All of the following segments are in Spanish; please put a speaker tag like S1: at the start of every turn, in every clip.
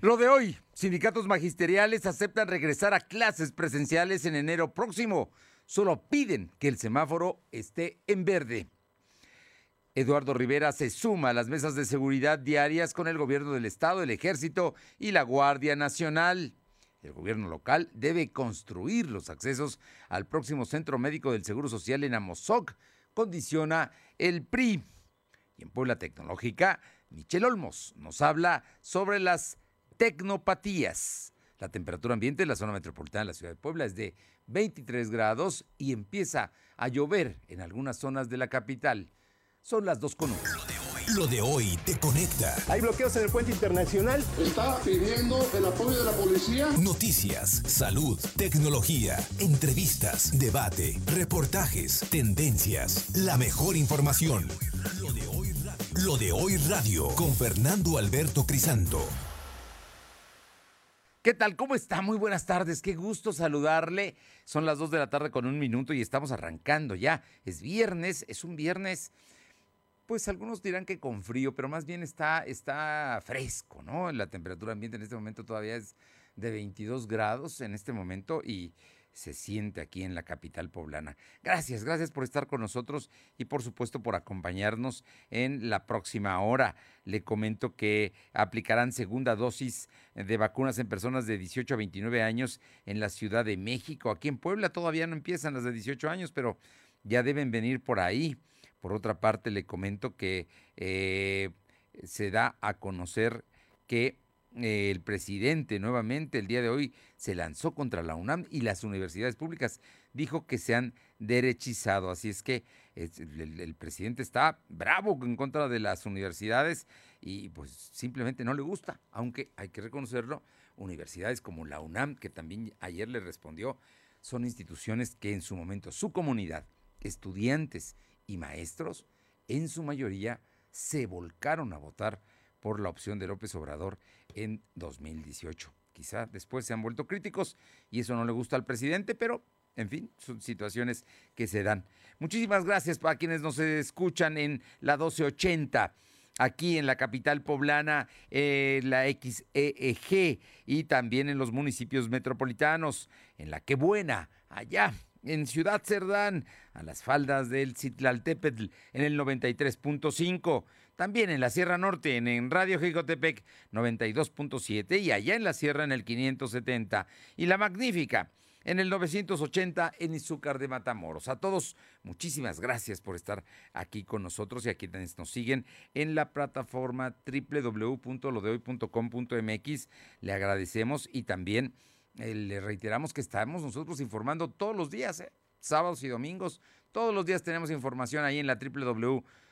S1: Lo de hoy, sindicatos magisteriales aceptan regresar a clases presenciales en enero próximo. Solo piden que el semáforo esté en verde. Eduardo Rivera se suma a las mesas de seguridad diarias con el gobierno del estado, el ejército y la Guardia Nacional. El gobierno local debe construir los accesos al próximo centro médico del Seguro Social en Amozoc, condiciona el PRI. Y en Puebla Tecnológica, Michel Olmos nos habla sobre las tecnopatías. La temperatura ambiente en la zona metropolitana de la ciudad de Puebla es de 23 grados y empieza a llover en algunas zonas de la capital. Son las 2 con 1.
S2: Lo de hoy te conecta.
S3: Hay bloqueos en el puente internacional.
S4: Está pidiendo el apoyo de la policía.
S2: Noticias, salud, tecnología, entrevistas, debate, reportajes, tendencias, la mejor información. Lo de hoy radio, Lo de hoy radio con Fernando Alberto Crisanto.
S1: ¿Qué tal? ¿Cómo está? Muy buenas tardes. Qué gusto saludarle. Son las 2 de la tarde con un minuto y estamos arrancando ya. Es viernes, es un viernes pues algunos dirán que con frío, pero más bien está, está fresco, ¿no? La temperatura ambiente en este momento todavía es de 22 grados en este momento y se siente aquí en la capital poblana. Gracias, gracias por estar con nosotros y por supuesto por acompañarnos en la próxima hora. Le comento que aplicarán segunda dosis de vacunas en personas de 18 a 29 años en la Ciudad de México. Aquí en Puebla todavía no empiezan las de 18 años, pero ya deben venir por ahí. Por otra parte, le comento que eh, se da a conocer que el presidente nuevamente el día de hoy se lanzó contra la UNAM y las universidades públicas. Dijo que se han derechizado. Así es que el, presidente está bravo en contra de las universidades y pues simplemente no le gusta, aunque hay que reconocerlo, universidades como la UNAM, que también ayer le respondió, son instituciones que en su momento su comunidad, estudiantes y maestros, en su mayoría, se volcaron a votar por la opción de López Obrador en 2018. Quizá después se han vuelto críticos y eso no le gusta al presidente, pero en fin, son situaciones que se dan. Muchísimas gracias para quienes nos escuchan en la 1280 aquí en la capital poblana, eh, la XEEG y también en los municipios metropolitanos, en la que buena, allá en Ciudad Cerdán, a las faldas del Citlaltépetl, en el 93.5. También en la Sierra Norte, en, Radio Jicotepec 92.7 y allá en la Sierra en el 570. Y La Magnífica en el 980 en Izúcar de Matamoros. A todos, muchísimas gracias por estar aquí con nosotros y a quienes nos siguen en la plataforma www.lodehoy.com.mx. Le agradecemos y también eh, le reiteramos que estamos nosotros informando todos los días, ¿eh? sábados y domingos. Todos los días tenemos información ahí en la www.lodehoy.com.mx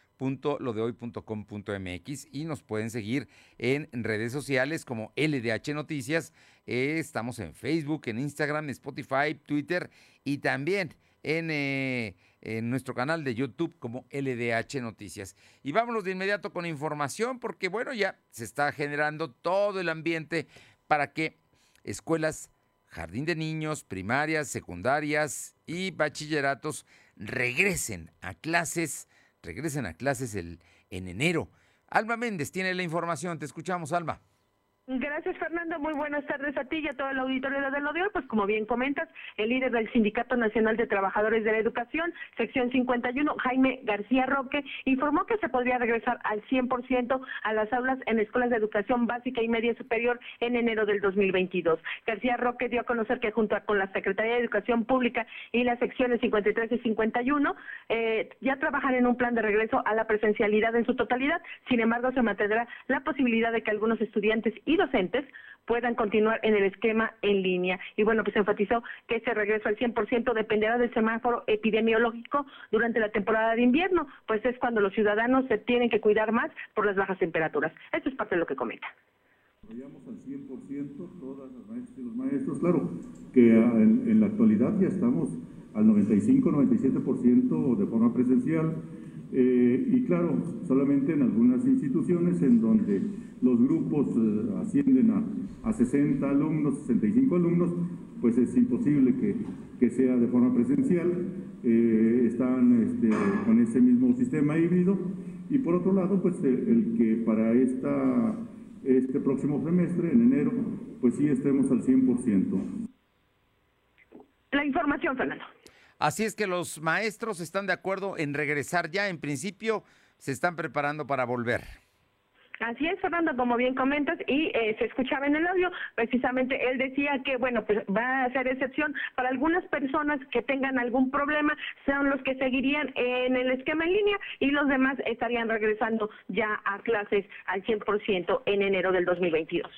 S1: y nos pueden seguir en redes sociales como LDH Noticias. Eh, estamos en Facebook, en Instagram, Spotify, Twitter y también en, en, nuestro canal de YouTube como LDH Noticias. Y vámonos de inmediato con información porque bueno, ya se está generando todo el ambiente para que escuelas jardín de niños, primarias, secundarias y bachilleratos regresen a clases, regresen a clases el, en enero. Alma Méndez tiene la información, te escuchamos, Alma.
S5: Gracias, Fernando. Muy buenas tardes a ti y a todo el auditorio de Lo de Hoy. Pues como bien comentas, el líder del Sindicato Nacional de Trabajadores de la Educación, sección 51, Jaime García Roque, informó que se podría regresar al 100% a las aulas en escuelas de educación básica y media superior en enero del 2022. García Roque dio a conocer que junto con la Secretaría de Educación Pública y las secciones 53 y 51 eh, ya trabajan en un plan de regreso a la presencialidad en su totalidad. Sin embargo, se mantendrá la posibilidad de que algunos estudiantes y docentes puedan continuar en el esquema en línea. Y bueno, pues enfatizó que ese regreso al 100% dependerá del semáforo epidemiológico durante la temporada de invierno, pues es cuando los ciudadanos se tienen que cuidar más por las bajas temperaturas. Esto es parte de lo que comenta.
S6: Apoyamos al 100% todas las maestras y los maestros, claro, que en, en la actualidad ya estamos al 95-97% de forma presencial eh, y claro, solamente en algunas instituciones en donde los grupos eh, ascienden a, a, 60 alumnos, 65 alumnos, pues es imposible que, que sea de forma presencial, eh, están este, con ese mismo sistema híbrido y por otro lado, pues el que para esta este próximo semestre, en enero, pues sí estemos al 100%.
S5: La información, Fernando.
S1: Así es que los maestros están de acuerdo en regresar ya, en principio se están preparando para volver.
S5: Así es, Fernando, como bien comentas, y eh, se escuchaba en el audio, precisamente él decía que, bueno, pues va a ser excepción para algunas personas que tengan algún problema, son los que seguirían en el esquema en línea y los demás estarían regresando ya a clases al 100% en enero del 2022.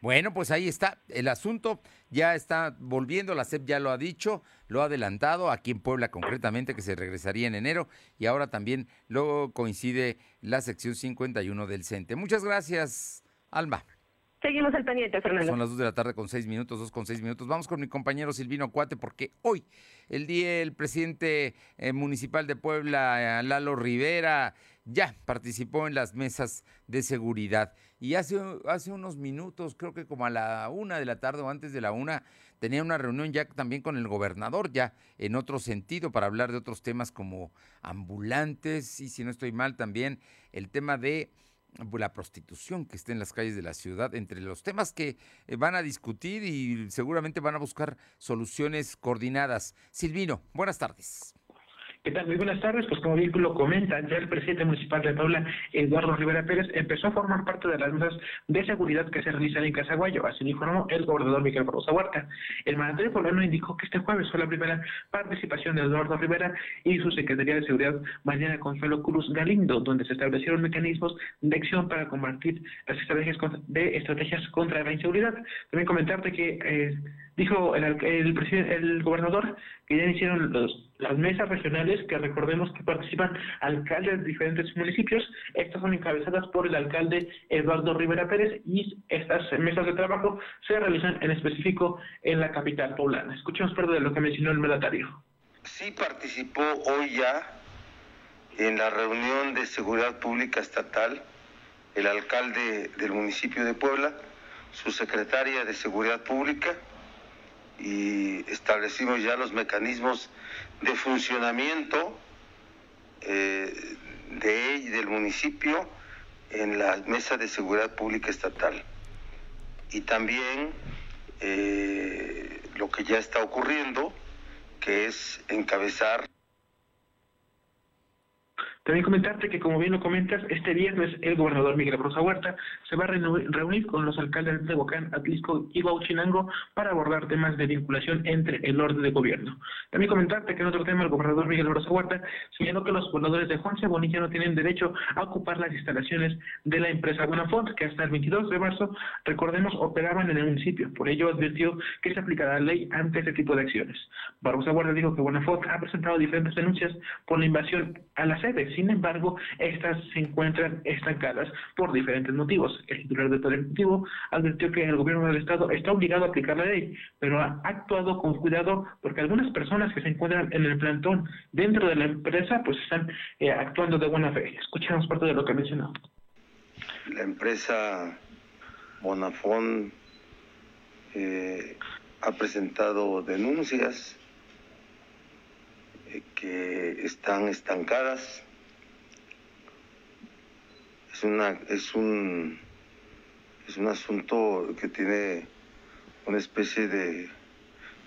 S1: Bueno, pues ahí está. El asunto ya está volviendo, la SEP ya lo ha dicho, lo ha adelantado, aquí en Puebla concretamente, que se regresaría en enero, y ahora también luego coincide la sección 51 del CENTE. Muchas gracias, Alma.
S5: Seguimos al pendiente, Fernando.
S1: Son las 2 de la tarde con 6 minutos, 2 con 6 minutos. Vamos con mi compañero Silvino Cuate, porque hoy, el día, el presidente eh, municipal de Puebla, eh, Lalo Rivera, ya participó en las mesas de seguridad. Y hace, hace unos minutos, creo que como a la una de la tarde o antes de la una, tenía una reunión ya también con el gobernador, ya en otro sentido, para hablar de otros temas como ambulantes y si no estoy mal también el tema de la prostitución que está en las calles de la ciudad, entre los temas que eh, van a discutir y seguramente van a buscar soluciones coordinadas. Silvino, buenas tardes.
S7: ¿Qué tal? Muy buenas tardes. Pues como bien lo comenta, ya el presidente municipal de Puebla, Eduardo Rivera Pérez, empezó a formar parte de las mesas de seguridad que se realizan en Casaguayo. Así lo el gobernador Miguel Barroso Huerta. El mandatario poblano indicó que este jueves fue la primera participación de Eduardo Rivera y su Secretaría de Seguridad, Mariana Consuelo Cruz Galindo, donde se establecieron mecanismos de acción para combatir las estrategias de estrategias contra la inseguridad. También comentarte que eh, dijo el, el, el gobernador que ya hicieron los, las mesas regionales, que recordemos que participan alcaldes de diferentes municipios. Estas son encabezadas por el alcalde Eduardo Rivera Pérez y estas mesas de trabajo se realizan en específico en la capital poblana. Escuchemos parte de lo que mencionó el mandatario.
S8: Sí participó hoy ya en la reunión de seguridad pública estatal el alcalde del municipio de Puebla, su secretaria de seguridad pública, y establecimos ya los mecanismos de funcionamiento eh, de del municipio en la mesa de seguridad pública estatal. Y también eh, lo que ya está ocurriendo que es encabezar
S7: también comentarte que, como bien lo comentas, este viernes el gobernador Miguel Rosa Huerta se va a reunir con los alcaldes de Bocán, Atlisco y Bauchinango para abordar temas de vinculación entre el orden de gobierno. También comentarte que en otro tema el gobernador Miguel Rosa Huerta señaló que los pobladores de Juan Bonilla no tienen derecho a ocupar las instalaciones de la empresa Bonafont, que hasta el 22 de marzo, recordemos, operaban en el municipio. Por ello advirtió que se aplicará la ley ante este tipo de acciones. Barbosa Huerta dijo que Bonafont ha presentado diferentes denuncias por la invasión a la sede sin embargo, estas se encuentran estancadas por diferentes motivos. El titular del Poder Ejecutivo advirtió que el gobierno del Estado está obligado a aplicar la ley, pero ha actuado con cuidado porque algunas personas que se encuentran en el plantón dentro de la empresa pues están eh, actuando de buena fe. Escuchamos parte de lo que mencionó.
S8: La empresa Bonafón eh, ha presentado denuncias eh, que están estancadas es una es un es un asunto que tiene una especie de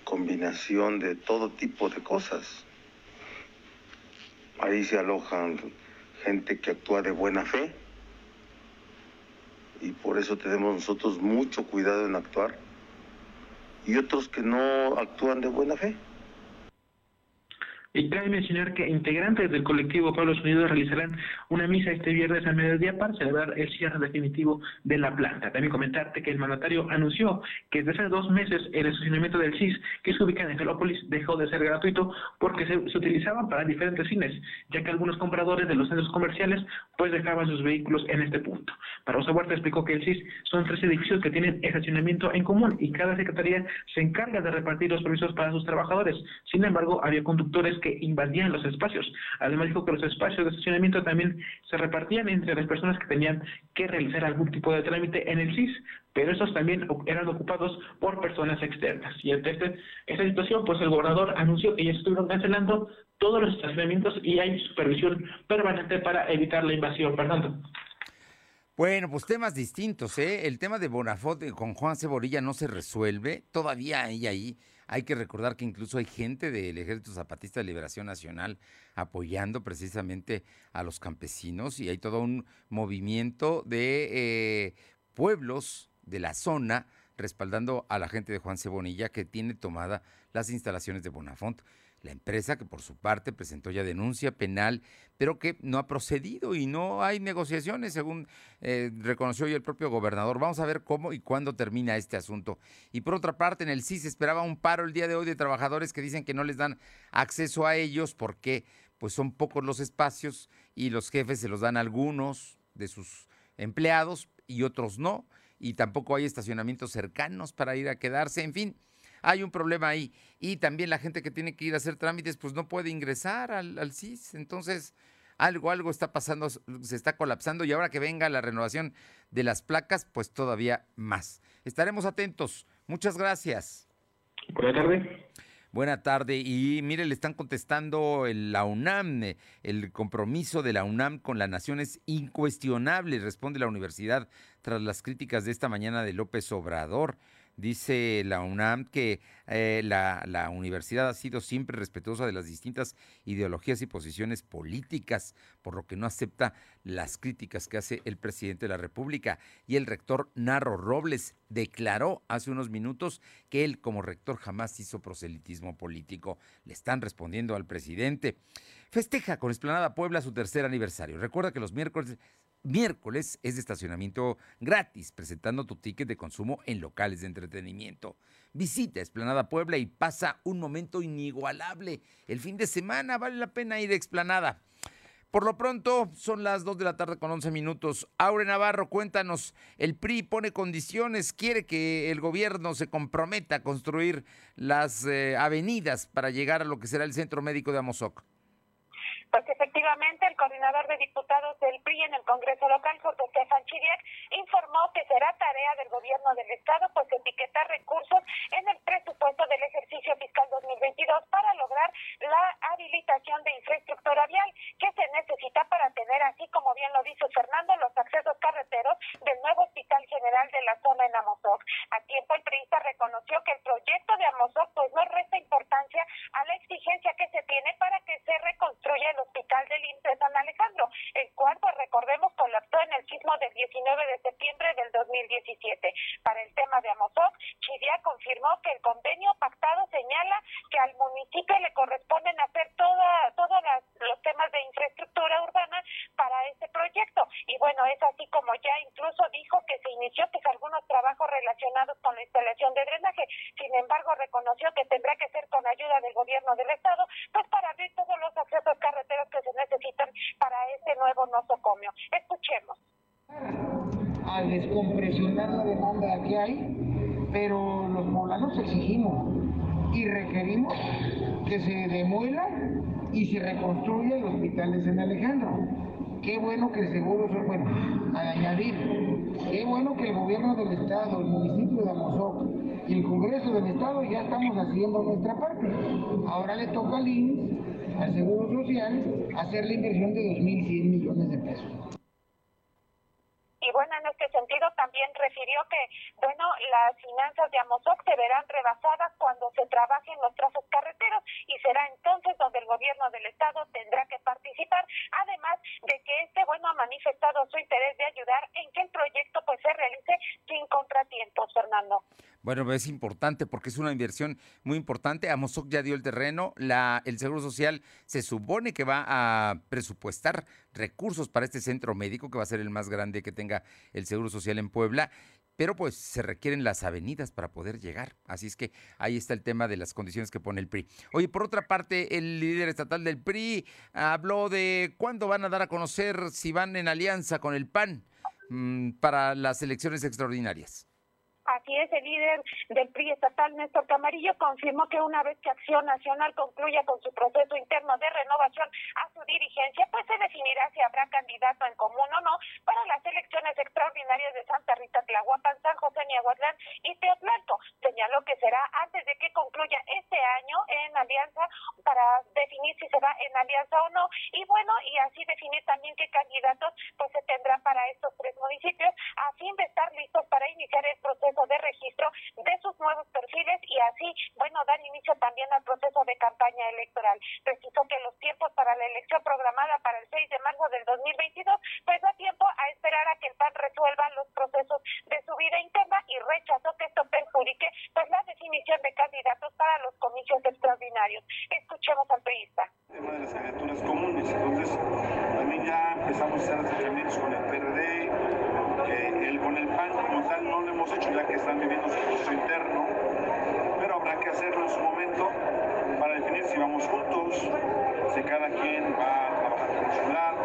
S8: combinación de todo tipo de cosas. Ahí se alojan gente que actúa de buena fe y por eso tenemos nosotros mucho cuidado en actuar y otros que no actúan de buena fe.
S7: Y cabe mencionar que integrantes del colectivo Pueblos Unidos realizarán una misa este viernes al mediodía para celebrar el cierre definitivo de la planta. También comentarte que el mandatario anunció que desde hace dos meses el estacionamiento del CIS, que se ubica en Angelópolis, dejó de ser gratuito porque se, se utilizaban para diferentes fines, ya que algunos compradores de los centros comerciales pues dejaban sus vehículos en este punto. Para Huerta explicó que el CIS son tres edificios que tienen estacionamiento en común y cada secretaría se encarga de repartir los permisos para sus trabajadores. Sin embargo, había conductores que invadían los espacios. Además dijo que los espacios de estacionamiento también se repartían entre las personas que tenían que realizar algún tipo de trámite en el CIS, pero esos también eran ocupados por personas externas. Y ante este, esta situación, pues el gobernador anunció que ya estuvieron cancelando todos los estacionamientos y hay supervisión permanente para evitar la invasión. Fernando.
S1: Bueno, pues temas distintos, ¿eh? El tema de Bonafont con Juan Ceborilla no se resuelve. Todavía hay ahí. Hay que recordar que incluso hay gente del Ejército Zapatista de Liberación Nacional apoyando precisamente a los campesinos y hay todo un movimiento de eh, pueblos de la zona respaldando a la gente de Juan Cebonilla que tiene tomada las instalaciones de Bonafont. La empresa que por su parte presentó ya denuncia penal, pero que no ha procedido y no hay negociaciones, según eh, reconoció hoy el propio gobernador. Vamos a ver cómo y cuándo termina este asunto. Y por otra parte, en el CIS esperaba un paro el día de hoy de trabajadores que dicen que no les dan acceso a ellos porque pues son pocos los espacios y los jefes se los dan a algunos de sus empleados y otros no. Y tampoco hay estacionamientos cercanos para ir a quedarse. En fin, hay un problema ahí. Y también la gente que tiene que ir a hacer trámites, pues no puede ingresar al, CIS. Entonces, algo, algo está pasando, se está colapsando y ahora que venga la renovación de las placas, pues todavía más. Estaremos atentos. Muchas gracias.
S7: Buenas tardes.
S1: Buena tarde. Y mire, le están contestando la UNAM. El compromiso de la UNAM con la nación es incuestionable, responde la universidad tras las críticas de esta mañana de López Obrador. Dice la UNAM que eh, la, universidad ha sido siempre respetuosa de las distintas ideologías y posiciones políticas, por lo que no acepta las críticas que hace el presidente de la República. Y el rector Narro Robles declaró hace unos minutos que él como rector jamás hizo proselitismo político. Le están respondiendo al presidente. Festeja con Esplanada Puebla su tercer aniversario. Recuerda que los miércoles miércoles es de estacionamiento gratis, presentando tu ticket de consumo en locales de entretenimiento. Visita Explanada Puebla y pasa un momento inigualable. El fin de semana vale la pena ir a Explanada. Por lo pronto, son las 2 de la tarde con 11 minutos. Aure Navarro, cuéntanos, el PRI pone condiciones, quiere que el gobierno se comprometa a construir las eh, avenidas para llegar a lo que será el centro médico de Amozoc.
S9: Pues efectivamente, el coordinador de diputados del PRI en el Congreso local, José Estefan Chiriac, informó que será tarea del gobierno del Estado pues etiquetar recursos en el presupuesto del ejercicio fiscal 2022 para lograr la habilitación de infraestructura vial que se necesita para tener, así como bien lo dice Fernando, los accesos carreteros del nuevo Hospital General de la zona en Amozoc. A tiempo el PRI reconoció que el proyecto de Amozoc pues no resta importancia a la exigencia que se tiene para que se reconstruya el Hospital del INPE San Alejandro, el cual, pues recordemos, colapsó en el sismo del 19 de septiembre del 2017. Para el tema de Amozoc, Chidia confirmó que el convenio pactado señala que al municipio le corresponden hacer toda, todos los temas de infraestructura urbana para este proyecto. Y bueno, es así como ya incluso dijo que se inició pues algunos trabajos relacionados con la instalación de drenaje. Sin embargo, reconoció que tendrá que ser con ayuda del gobierno del estado, pues para abrir todos los accesos carreteros que se necesitan para este nuevo nosocomio. Escuchemos.
S10: A descompresionar la demanda que hay, pero los poblanos exigimos y requerimos que se demuela y se reconstruya el hospital de San Alejandro. Qué bueno que el seguro, bueno, al añadir, qué bueno que el gobierno del estado, el municipio de Amozoc y el Congreso del Estado ya estamos haciendo nuestra parte. Ahora le toca al INS al Seguro Social hacer la inversión de 2.100 millones de pesos.
S9: Este sentido también refirió que, bueno, las finanzas de Amozoc se verán rebasadas cuando se trabajen los trazos carreteros y será entonces donde el gobierno del estado tendrá que participar, además de que este, bueno, ha manifestado su interés de ayudar en que el proyecto pues se realice sin contratiempos, Fernando.
S1: Bueno, es importante porque es una inversión muy importante. Amozoc ya dio el terreno, la, el Seguro Social se supone que va a presupuestar recursos para este centro médico que va a ser el más grande que tenga el Seguro Social en Puebla pero pues se requieren las avenidas para poder llegar. Así es que ahí está el tema de las condiciones que pone el PRI. Oye, por otra parte, el líder estatal del PRI habló de cuándo van a dar a conocer si van en alianza con el PAN mm, para las elecciones extraordinarias.
S9: Así es, el líder del PRI estatal, Néstor Camarillo, confirmó que una vez que Acción Nacional concluya con su proceso interno de renovación a su dirigencia, pues se definirá si habrá candidato en común o no para las elecciones extraordinarias de Santa Rita Tlahuapan, San José Niahuatlán y Teotlalco. Señaló que será antes de que concluya este año en alianza para definir si se va en alianza o no y bueno, y así definir también qué candidatos pues se tendrá para estos tres municipios a fin de estar listos para iniciar el proceso de registro de sus nuevos perfiles y así, bueno, dar inicio también al proceso de campaña electoral. Precisó que los tiempos para la elección programada para el 6 de marzo del 2022, pues da tiempo a esperar a que el PAN resuelva los procesos de su vida interna y rechazó que esto perjudique pues la definición de candidatos para los comicios extraordinarios. Escuchemos al periodista.
S11: El tema de las comunes, entonces también ya empezamos a hacer acercamientos con el PRD, el, con el PAN como tal no lo hemos hecho ya que están viviendo su proceso interno, pero habrá que hacerlo en su momento para definir si vamos juntos, si cada quien va a trabajar por su lado,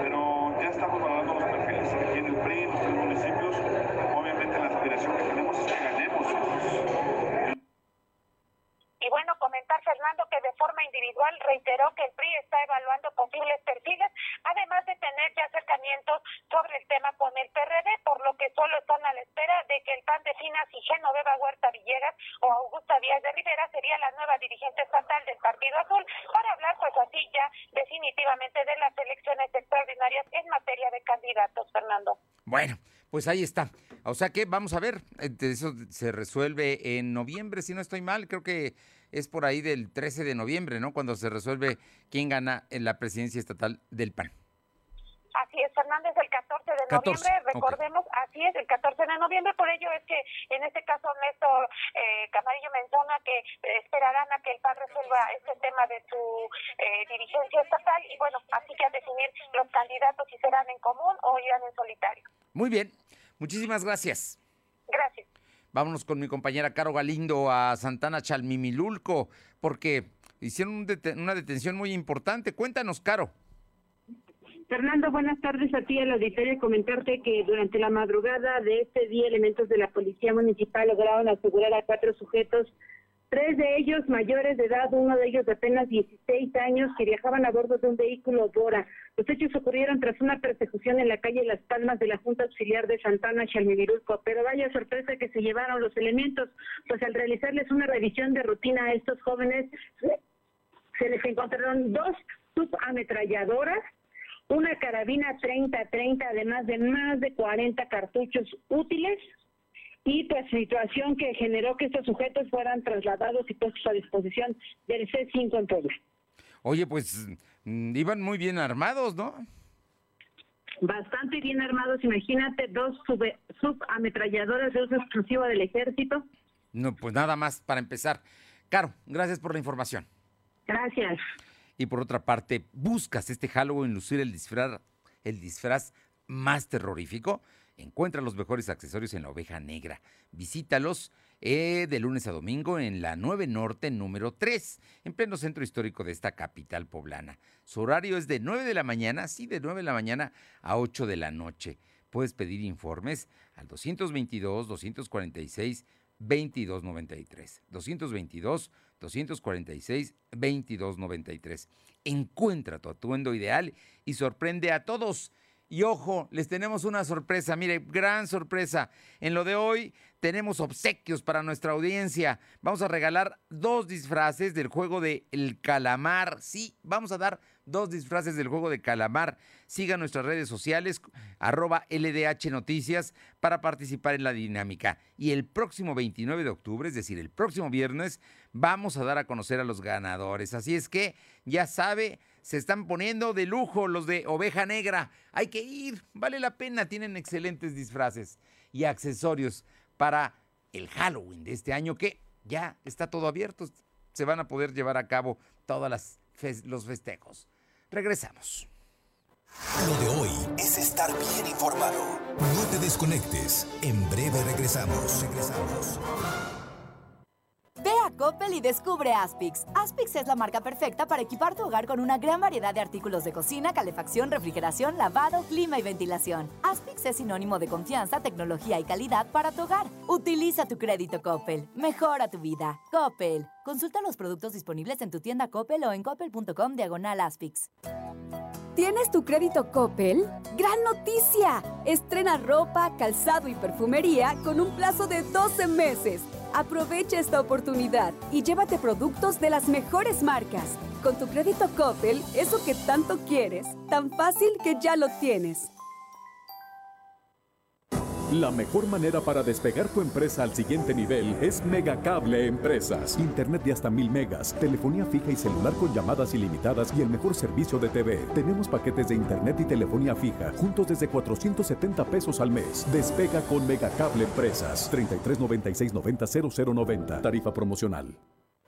S11: pero ya estamos valorando los perfiles aquí en el PRI, en los tres municipios, obviamente la aspiración que tenemos es que ganemos
S9: y bueno, comentar Fernando que de forma individual reiteró que el PRI está evaluando posibles perfiles, además de tener ya acercamientos sobre el tema con el PRD, por lo que solo están a la espera de que el PAN defina si Genoveva Huerta Villegas o Augusta Díaz de Rivera sería la nueva dirigente estatal del Partido Azul para hablar pues así ya definitivamente de las elecciones extraordinarias en materia de candidatos, Fernando.
S1: Bueno, pues ahí está. O sea que vamos a ver, eh, eso se resuelve en noviembre, si no estoy mal, creo que es por ahí del 13 de noviembre, ¿no? Cuando se resuelve quién gana en la presidencia estatal del PAN.
S9: Así es, Fernández, el 14 de noviembre, recordemos, así es, el 14 de noviembre, por ello es que en este caso Néstor eh, Camarillo menciona que esperarán a que el PAN resuelva este tema de su eh, dirigencia estatal y bueno, así que a definir los candidatos si serán en común o irán en solitario.
S1: Muy bien, muchísimas gracias.
S9: Gracias.
S1: Vámonos con mi compañera Caro Galindo a Santana Chalmimilulco, porque hicieron una detención muy importante. Cuéntanos, Caro.
S5: Fernando, buenas tardes a ti al auditorio. Comentarte que durante la madrugada de este día, elementos de la Policía Municipal lograron asegurar a cuatro sujetos Tres de ellos mayores de edad, uno de ellos de apenas 16 años, que viajaban a bordo de un vehículo Bora. Los hechos ocurrieron tras una persecución en la calle Las Palmas de la Junta Auxiliar de Santana, Chalmivirulco. Pero vaya sorpresa que se llevaron los elementos, pues al realizarles una revisión de rutina a estos jóvenes, se les encontraron dos subametralladoras, una carabina 30-30, además de más de 40 cartuchos útiles, y pues situación que generó que estos sujetos fueran trasladados y puestos a disposición del C5 en Puebla.
S1: Oye, pues mm, iban muy bien armados, ¿no?
S5: Bastante bien armados, imagínate, dos subametralladoras de uso exclusivo del ejército.
S1: No, pues nada más para empezar. Caro, gracias por la información.
S5: Gracias.
S1: Y por otra parte, ¿buscas este Halloween lucir el disfraz, el disfraz más terrorífico? Encuentra los mejores accesorios en la oveja negra. Visítalos eh, de lunes a domingo en la 9 Norte número 3, en pleno centro histórico de esta capital poblana. Su horario es de 9 de la mañana, sí, de 9 de la mañana a 8 de la noche. Puedes pedir informes al 222-246. 2293. 222 246 2293. Encuentra tu atuendo ideal y sorprende a todos. Y ojo, les tenemos una sorpresa, mire, gran sorpresa. En lo de hoy tenemos obsequios para nuestra audiencia. Vamos a regalar dos disfraces del juego de El Calamar. Sí, vamos a dar dos disfraces del juego de Calamar. Siga nuestras redes sociales, arroba LDH Noticias, para participar en la dinámica. Y el próximo 29 de octubre, es decir, el próximo viernes, vamos a dar a conocer a los ganadores. Así es que, ya sabe, se están poniendo de lujo los de oveja negra. Hay que ir, vale la pena, tienen excelentes disfraces y accesorios para el Halloween de este año que ya está todo abierto. Se van a poder llevar a cabo todos los festejos. Regresamos.
S2: Lo de hoy es estar bien informado. No te desconectes. En breve regresamos. Regresamos.
S12: Coppel y descubre Aspix. Aspix es la marca perfecta para equipar tu hogar con una gran variedad de artículos de cocina, calefacción, refrigeración, lavado, clima y ventilación. Aspix es sinónimo de confianza, tecnología y calidad para tu hogar. Utiliza tu crédito Coppel. Mejora tu vida. Coppel. Consulta los productos disponibles en tu tienda Coppel o en coppel.com diagonal Aspix.
S13: ¿Tienes tu crédito Coppel? ¡Gran noticia! Estrena ropa, calzado y perfumería con un plazo de 12 meses. Aprovecha esta oportunidad y llévate productos de las mejores marcas. Con tu crédito Coppel, eso que tanto quieres, tan fácil que ya lo tienes.
S14: La mejor manera para despegar tu empresa al siguiente nivel es Megacable Empresas. Internet de hasta mil megas, telefonía fija y celular con llamadas ilimitadas y el mejor servicio de TV. Tenemos paquetes de internet y telefonía fija, juntos desde 470 pesos al mes. Despega con Megacable Empresas. 33 96 90 0090. Tarifa promocional.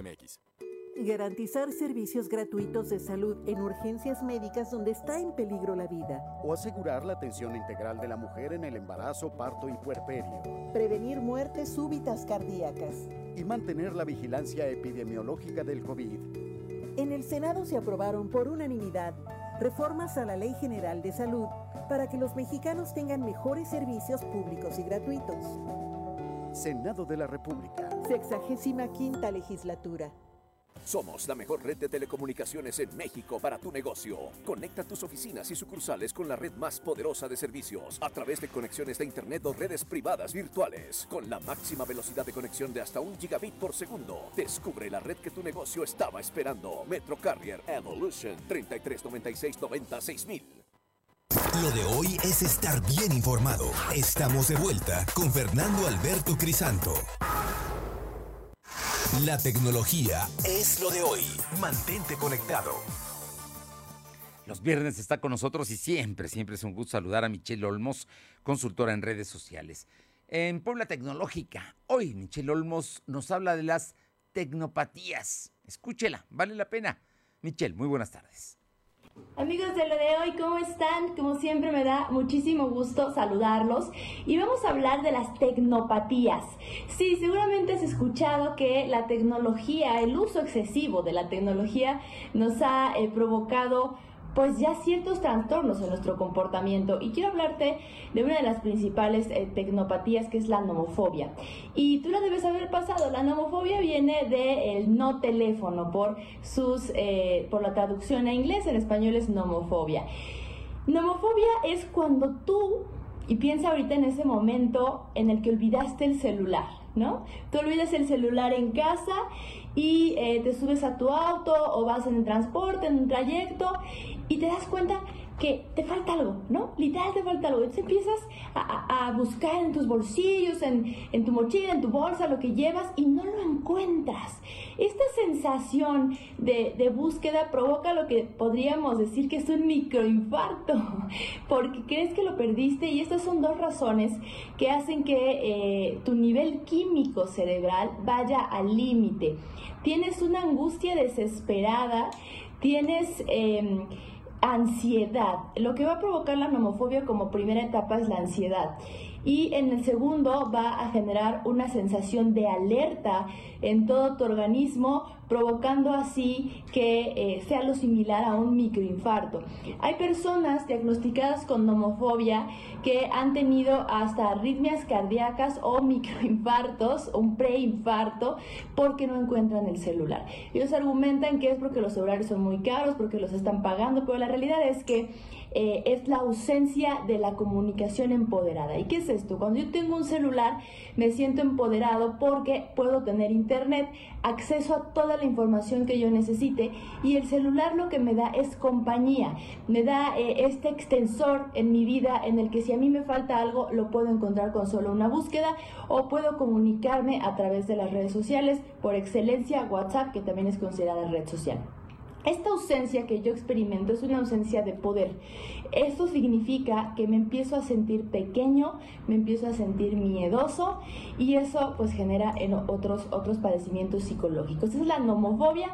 S15: COFESE.mx.
S16: Garantizar servicios gratuitos de salud en urgencias médicas donde está en peligro la vida.
S17: O asegurar la atención integral de la mujer en el embarazo, parto y puerperio.
S16: Prevenir muertes súbitas cardíacas.
S17: Y mantener la vigilancia epidemiológica del COVID.
S16: En el Senado se aprobaron por unanimidad reformas a la Ley General de Salud para que los mexicanos tengan mejores servicios públicos y gratuitos.
S17: Senado de la República.
S16: Sexagésima quinta legislatura.
S18: Somos la mejor red de telecomunicaciones en México para tu negocio. Conecta tus oficinas y sucursales con la red más poderosa de servicios a través de conexiones de Internet o redes privadas virtuales. Con la máxima velocidad de conexión de hasta un gigabit por segundo. Descubre la red que tu negocio estaba esperando. Metro Carrier Evolution 3396 96000.
S2: Lo de hoy es estar bien informado. Estamos de vuelta con Fernando Alberto Crisanto. La tecnología es lo de hoy. Mantente conectado.
S1: Los viernes está con nosotros y siempre, siempre es un gusto saludar a Michelle Olmos, consultora en redes sociales. En Puebla Tecnológica, hoy Michelle Olmos nos habla de las tecnopatías. Escúchela, vale la pena. Michelle, muy buenas tardes.
S19: Amigos de lo de hoy, ¿cómo están? Como siempre me da muchísimo gusto saludarlos y vamos a hablar de las tecnopatías. Sí, seguramente has escuchado que la tecnología, el uso excesivo de la tecnología nos ha eh, provocado pues ya ciertos trastornos en nuestro comportamiento. Y quiero hablarte de una de las principales eh, tecnopatías que es la nomofobia. Y tú la debes haber pasado. La nomofobia viene del no teléfono por sus eh, por la traducción a inglés. En español es nomofobia. Nomofobia es cuando tú y piensa ahorita en ese momento en el que olvidaste el celular ¿no? Tú olvidas el celular en casa y eh, te subes a tu auto o vas en el transporte, en un trayecto y te das cuenta que te falta algo, ¿no? Literal te falta algo. Entonces empiezas a, buscar en tus bolsillos, en, tu mochila, en tu bolsa, lo que llevas y no lo encuentras. Esta sensación de, búsqueda provoca lo que podríamos decir que es un microinfarto, porque crees que lo perdiste y estas son dos razones que hacen que eh, tu nivel químico cerebral vaya al límite. Tienes una angustia desesperada, tienes... Eh, ansiedad. Lo que va a provocar la nomofobia como primera etapa es la ansiedad. Y en el segundo va a generar una sensación de alerta en todo tu organismo, provocando así que eh, sea lo similar a un microinfarto. Hay personas diagnosticadas con nomofobia que han tenido hasta arritmias cardíacas o microinfartos, un preinfarto, porque no encuentran el celular. Ellos argumentan que es porque los celulares son muy caros, porque los están pagando, pero la realidad es que eh, es la ausencia de la comunicación empoderada. ¿Y qué es esto? Cuando yo tengo un celular me siento empoderado porque puedo tener internet, acceso a toda la información que yo necesite y el celular lo que me da es compañía, me da eh, este extensor en mi vida en el que si a mí me falta algo lo puedo encontrar con solo una búsqueda o puedo comunicarme a través de las redes sociales, por excelencia WhatsApp que también es considerada red social. Esta ausencia que yo experimento es una ausencia de poder. Esto significa que me empiezo a sentir pequeño, me empiezo a sentir miedoso y eso pues genera en otros, otros padecimientos psicológicos. Es la nomofobia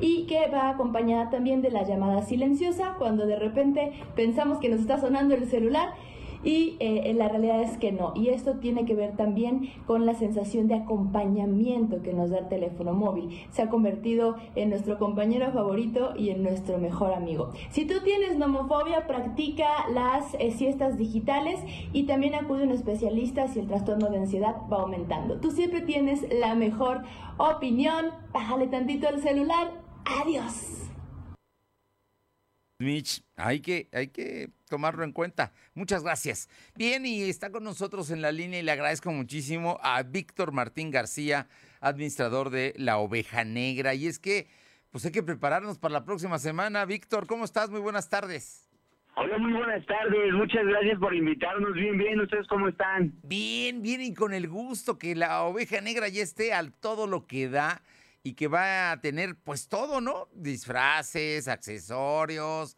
S19: y que va acompañada también de la llamada silenciosa cuando de repente pensamos que nos está sonando el celular y eh, la realidad es que no. Y esto tiene que ver también con la sensación de acompañamiento que nos da el teléfono móvil. Se ha convertido en nuestro compañero favorito y en nuestro mejor amigo. Si tú tienes nomofobia, practica las eh, siestas digitales y también acude a un especialista si el trastorno de ansiedad va aumentando. Tú siempre tienes la mejor opinión. Bájale tantito el celular. Adiós.
S1: Mitch, hay que, hay que tomarlo en cuenta. Muchas gracias. Bien, y está con nosotros en la línea y le agradezco muchísimo a Víctor Martín García, administrador de La Oveja Negra. Y es que, pues hay que prepararnos para la próxima semana. Víctor, ¿cómo estás? Muy buenas tardes.
S20: Hola, muy buenas tardes. Muchas gracias por invitarnos. Bien, bien. ¿Ustedes cómo están?
S1: Bien, bien y con el gusto que la Oveja Negra ya esté al todo lo que da y que va a tener pues todo, ¿no? Disfraces, accesorios,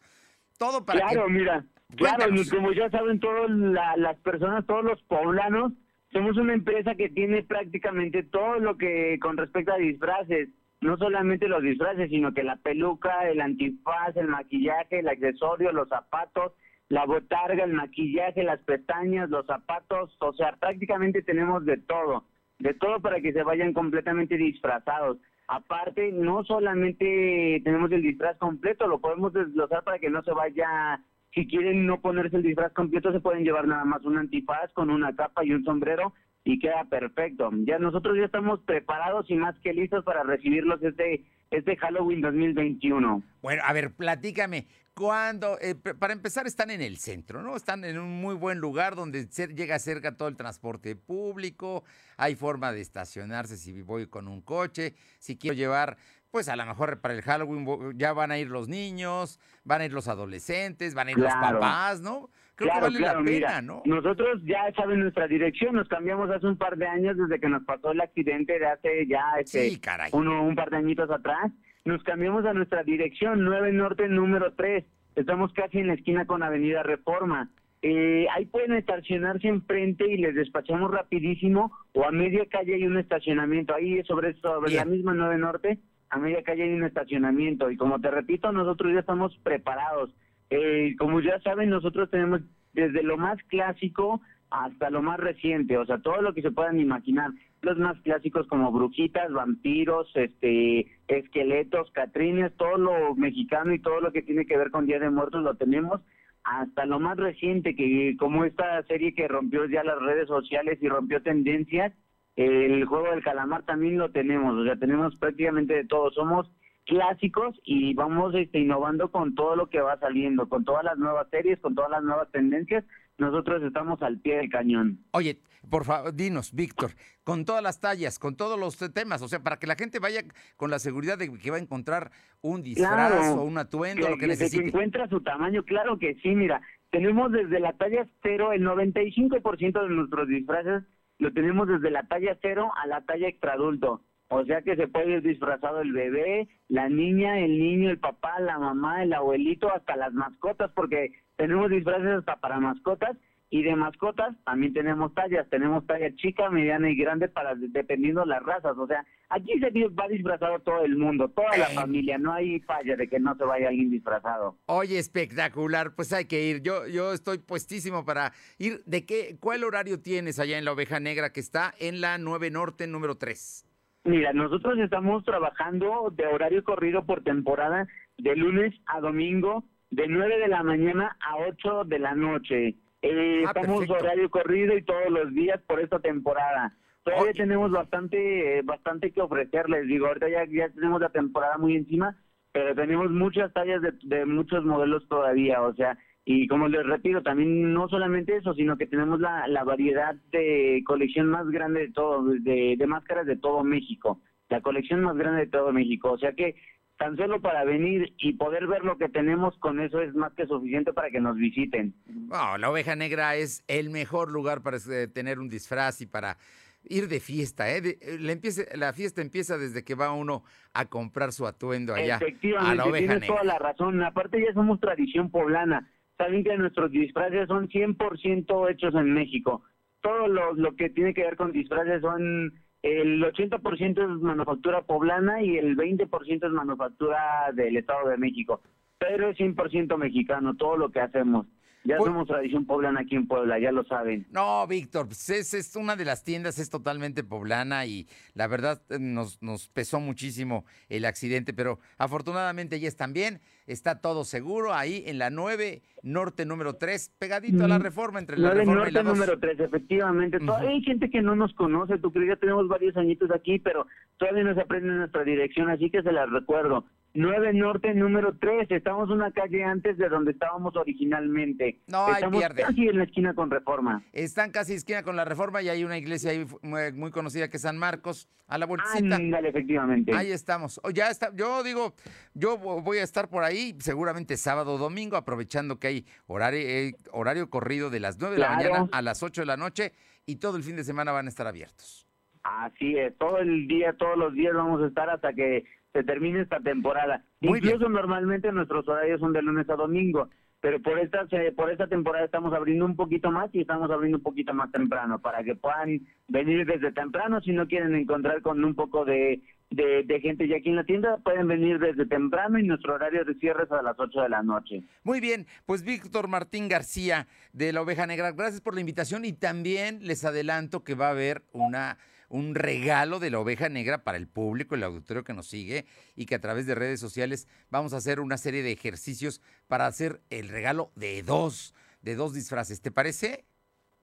S1: todo para
S20: claro, mira, claro, como ya saben todas las personas, todos los poblanos, somos una empresa que tiene prácticamente todo lo que con respecto a disfraces, no solamente los disfraces, sino que la peluca, el antifaz, el maquillaje, el accesorio, los zapatos, la botarga, el maquillaje, las pestañas, los zapatos, o sea, prácticamente tenemos de todo, de todo para que se vayan completamente disfrazados. Aparte, no solamente tenemos el disfraz completo, lo podemos desglosar para que no se vaya, si quieren no ponerse el disfraz completo, se pueden llevar nada más un antifaz con una capa y un sombrero y queda perfecto. Ya nosotros ya estamos preparados y más que listos para recibirlos este este Halloween 2021.
S1: Bueno, a ver, platícame, ¿cuándo? Eh, para empezar, están en el centro, ¿no? Están en un muy buen lugar donde llega cerca todo el transporte público, hay forma de estacionarse si voy con un coche, si quiero llevar, pues a lo mejor para el Halloween ya van a ir los niños, van a ir los adolescentes, van a ir los papás, ¿no?
S20: claro, claro, mira, Nosotros ya saben nuestra dirección, nos cambiamos hace un par de años desde que nos pasó el accidente de hace ya este, Uno, un par de añitos atrás. Nos cambiamos a nuestra dirección, 9 Norte número 3. Estamos casi en la esquina con Avenida Reforma. Eh, ahí pueden estacionarse enfrente y les despachamos rapidísimo o a media calle hay un estacionamiento. Ahí sobre, sobre la misma 9 Norte, a media calle hay un estacionamiento. Y como te repito, nosotros ya estamos preparados. Eh, como ya saben, nosotros tenemos desde lo más clásico hasta lo más reciente, o sea, todo lo que se puedan imaginar. Los más clásicos como brujitas, vampiros, este, esqueletos, catrines, todo lo mexicano y todo lo que tiene que ver con Día de Muertos lo tenemos hasta lo más reciente, que como esta serie que rompió ya las redes sociales y rompió tendencias, el juego del calamar también lo tenemos, o sea, tenemos prácticamente de todo. Somos clásicos y vamos este, innovando con todo lo que va saliendo, con todas las nuevas series, con todas las nuevas tendencias. Nosotros estamos al pie del cañón.
S1: Oye, por favor, dinos, Víctor, con todas las tallas, con todos los temas, o sea, para que la gente vaya con la seguridad de que va a encontrar un disfraz o un atuendo, lo que necesite.
S20: Que encuentra su tamaño, claro que sí, mira, tenemos desde la talla cero, el 95% de nuestros disfraces lo tenemos desde la talla cero a la talla extra adulto. O sea que se puede ir disfrazado el bebé, la niña, el niño, el papá, la mamá, el abuelito, hasta las mascotas, porque tenemos disfraces hasta para mascotas y de mascotas también tenemos tallas, tenemos talla chica, mediana y grande para dependiendo las razas, o sea, aquí se va disfrazado todo el mundo, toda la familia, no hay falla de que no se vaya alguien disfrazado.
S1: Oye, espectacular, pues hay que ir. Yo yo estoy puestísimo para ir. ¿De qué cuál horario tienes allá en la Oveja Negra que está en la 9 Norte número 3?
S20: Mira, nosotros estamos trabajando de horario corrido por temporada de lunes a domingo, de 9 de la mañana a 8 de la noche. Eh, ah, estamos horario corrido y todos los días por esta temporada. Todavía tenemos bastante eh, bastante que ofrecerles. Digo, ahorita ya, ya tenemos la temporada muy encima, pero tenemos muchas tallas de, de muchos modelos todavía. O sea, Y como les repito, también no solamente eso, sino que tenemos la, la variedad de colección más grande de todo, de, de máscaras de todo México, la colección más grande de todo México. O sea que tan solo para venir y poder ver lo que tenemos con eso es más que suficiente para que nos visiten.
S1: la oveja negra es el mejor lugar para eh, tener un disfraz y para ir de fiesta, ¿eh? eh la, la fiesta empieza desde que va uno a comprar su atuendo allá.
S20: Efectivamente, a la oveja tienes toda la razón. Aparte ya somos tradición poblana. Saben que nuestros disfraces son 100% hechos en México. Todo lo, lo que tiene que ver con disfraces son el 80% es manufactura poblana y el 20% es manufactura del Estado de México. Pero es 100% mexicano todo lo que hacemos. Ya pues somos tradición poblana aquí en Puebla, ya lo saben.
S1: No, Víctor, pues es, es, una de las tiendas, es totalmente poblana y la verdad eh, nos, nos pesó muchísimo el accidente, pero afortunadamente ya están bien, está todo seguro ahí en la 9 Norte número 3, pegadito a la mm, reforma entre la reforma
S20: Norte
S1: y la
S20: número 3, efectivamente. Hay gente que no nos conoce, tú crees, ya tenemos varios añitos aquí, pero todavía no se aprende nuestra dirección, así que se las recuerdo. 9 Norte número 3. Estamos una calle antes de donde estábamos originalmente.
S1: No,
S20: Estamos
S1: pierde.
S20: casi en la esquina con Reforma.
S1: Están casi esquina con la Reforma y hay una iglesia ahí muy, conocida que es San Marcos, a la vueltecita.
S20: Ándale, efectivamente.
S1: Ahí estamos. ya está, yo digo, yo voy a estar por ahí seguramente sábado o domingo, aprovechando que hay horario, eh, horario corrido de las 9 de la mañana a las 8 de la noche y todo el fin de semana van a estar abiertos.
S20: Así es, todo el día, todos los días vamos a estar hasta que se termine esta temporada. Incluso normalmente nuestros horarios son de lunes a domingo, pero por esta por esta temporada estamos abriendo un poquito más y estamos abriendo un poquito más temprano para que puedan venir desde temprano si no quieren encontrar con un poco de, de, gente ya aquí en la tienda, pueden venir desde temprano y nuestro horario de cierre es a las 8 de la noche.
S1: Muy bien, pues Víctor Martín García de la Oveja Negra, gracias por la invitación y también les adelanto que va a haber una un regalo de la oveja negra para el público, el auditorio que nos sigue y que a través de redes sociales vamos a hacer una serie de ejercicios para hacer el regalo de dos, de dos disfraces. ¿Te parece?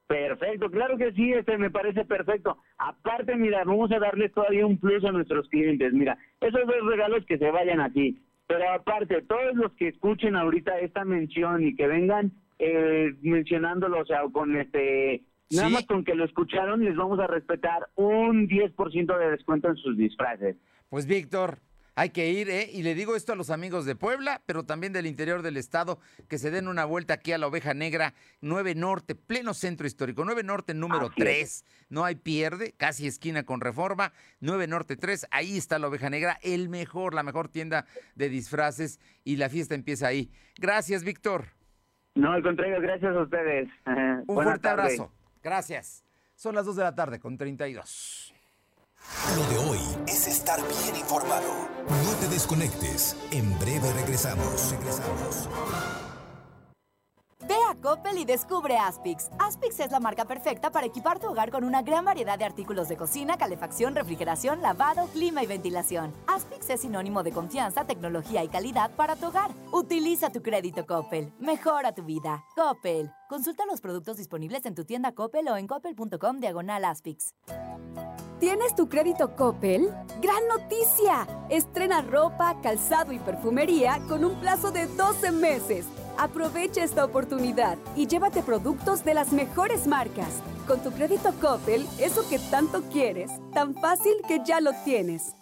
S20: Perfecto, claro que sí, este me parece perfecto. Aparte, mira, vamos a darles todavía un plus a nuestros clientes. Mira, esos dos regalos que se vayan así. Pero aparte, todos los que escuchen ahorita esta mención y que vengan eh, mencionándolo, o sea, con este Nada más con que lo escucharon, les vamos a respetar un 10% de descuento en sus disfraces.
S1: Pues Víctor, hay que ir, ¿eh? Y le digo esto a los amigos de Puebla, pero también del interior del estado, que se den una vuelta aquí a la Oveja Negra, 9 Norte, pleno centro histórico, 9 Norte número 3, no hay pierde, casi esquina con reforma, 9 Norte 3, ahí está la Oveja Negra, el mejor, la mejor tienda de disfraces y la fiesta empieza ahí. Gracias, Víctor.
S20: No, al contrario, gracias a ustedes.
S1: Un fuerte abrazo. Gracias. Son las 2 de la tarde con 32.
S2: Lo de hoy es estar bien informado. No te desconectes. En breve regresamos. Regresamos.
S12: Ve a Coppel y descubre Aspix. Aspix es la marca perfecta para equipar tu hogar con una gran variedad de artículos de cocina, calefacción, refrigeración, lavado, clima y ventilación. Aspix es sinónimo de confianza, tecnología y calidad para tu hogar. Utiliza tu crédito Coppel. Mejora tu vida. Coppel. Consulta los productos disponibles en tu tienda Coppel o en coppel.com diagonal Aspix.
S13: ¿Tienes tu crédito Coppel? ¡Gran noticia! Estrena ropa, calzado y perfumería con un plazo de 12 meses. Aprovecha esta oportunidad y llévate productos de las mejores marcas. Con tu crédito Coppel, eso que tanto quieres, tan fácil que ya lo tienes.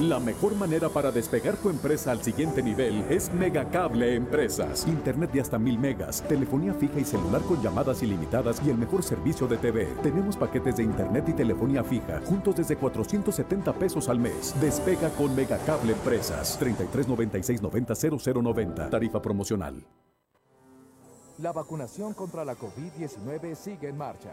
S14: La mejor manera para despegar tu empresa al siguiente nivel es Megacable Empresas. Internet de hasta mil megas, telefonía fija y celular con llamadas ilimitadas y el mejor servicio de TV. Tenemos paquetes de internet y telefonía fija, juntos desde 470 pesos al mes. Despega con Megacable Empresas. 33 96 90 0090. Tarifa promocional.
S21: La vacunación contra la COVID-19 sigue en marcha.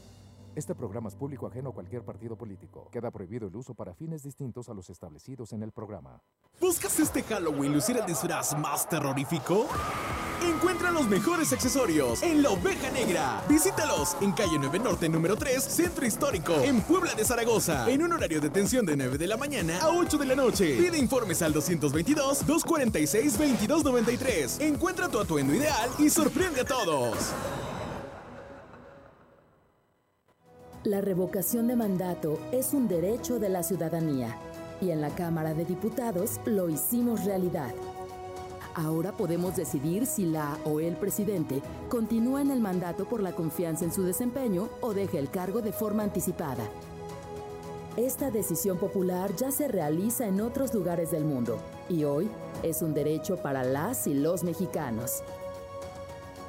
S21: Este programa es público ajeno a cualquier partido político. Queda prohibido el uso para fines distintos a los establecidos en el programa.
S22: ¿Buscas este Halloween lucir el disfraz más terrorífico? Encuentra los mejores accesorios en La Oveja Negra. Visítalos en calle 9 Norte número 3, Centro Histórico, en Puebla de Zaragoza, en un horario de atención de 9 de la mañana a 8 de la noche. Pide informes al 222-246-2293. Encuentra tu atuendo ideal y sorprende a todos.
S23: La revocación de mandato es un derecho de la ciudadanía y en la Cámara de Diputados lo hicimos realidad. Ahora podemos decidir si la o el presidente continúa en el mandato por la confianza en su desempeño o deja el cargo de forma anticipada. Esta decisión popular ya se realiza en otros lugares del mundo y hoy es un derecho para las y los mexicanos.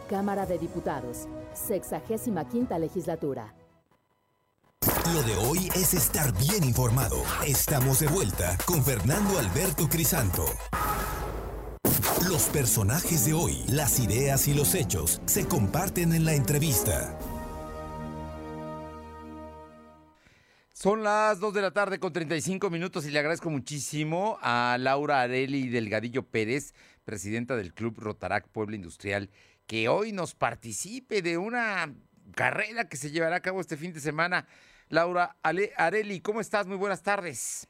S23: Cámara de Diputados, 65 legislatura.
S2: Lo de hoy es estar bien informado. Estamos de vuelta con Fernando Alberto Crisanto. Los personajes de hoy, las ideas y los hechos se comparten en la entrevista.
S1: Son las 2 de la tarde con 35 minutos y le agradezco muchísimo a Laura Areli Delgadillo Pérez, presidenta del Club Rotarac Puebla Industrial, que hoy nos participe de una carrera que se llevará a cabo este fin de semana Laura Areli, ¿cómo estás? Muy buenas tardes.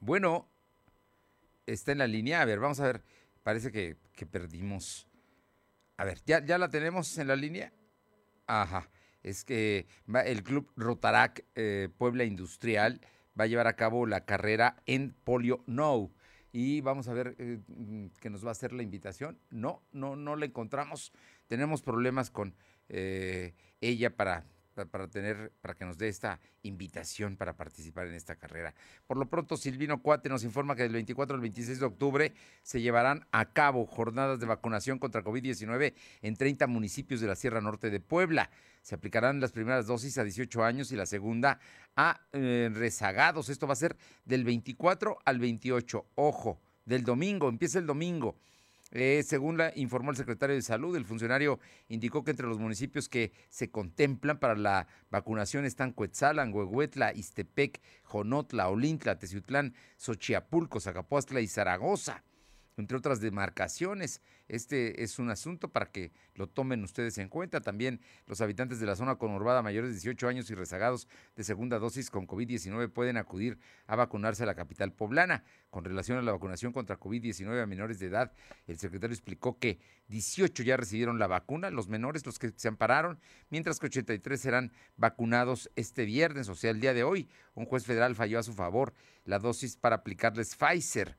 S1: Bueno, está en la línea. A ver, vamos a ver. Parece que, perdimos. A ver, ¿ya, ¿ya, la tenemos en la línea? Ajá. Es que el Club Rotarac eh, Puebla Industrial va a llevar a cabo la carrera en Polio No. Y vamos a ver eh, que nos va a hacer la invitación. No, no, no la encontramos. Tenemos problemas con eh, ella para para tener, para que nos dé esta invitación para participar en esta carrera. Por lo pronto, Silvino Cuate nos informa que del 24 al 26 de octubre se llevarán a cabo jornadas de vacunación contra COVID-19 en 30 municipios de la Sierra Norte de Puebla. Se aplicarán las primeras dosis a 18 años y la segunda a eh, rezagados. Esto va a ser del 24 al 28. Ojo, del domingo, empieza el domingo. Eh, según la informó el secretario de Salud, el funcionario indicó que entre los municipios que se contemplan para la vacunación están Cuetzalan, Huehuetla, Istepec, Jonotla, Olintla, Teciutlán, Xochiapulco, Zacapuastla y Zaragoza entre otras demarcaciones. Este es un asunto para que lo tomen ustedes en cuenta. También los habitantes de la zona conurbada mayores de 18 años y rezagados de segunda dosis con COVID-19 pueden acudir a vacunarse a la capital poblana. Con relación a la vacunación contra COVID-19 a menores de edad, el secretario explicó que 18 ya recibieron la vacuna, los menores los que se ampararon, mientras que 83 serán vacunados este viernes, o sea, el día de hoy. Un juez federal falló a su favor la dosis para aplicarles Pfizer.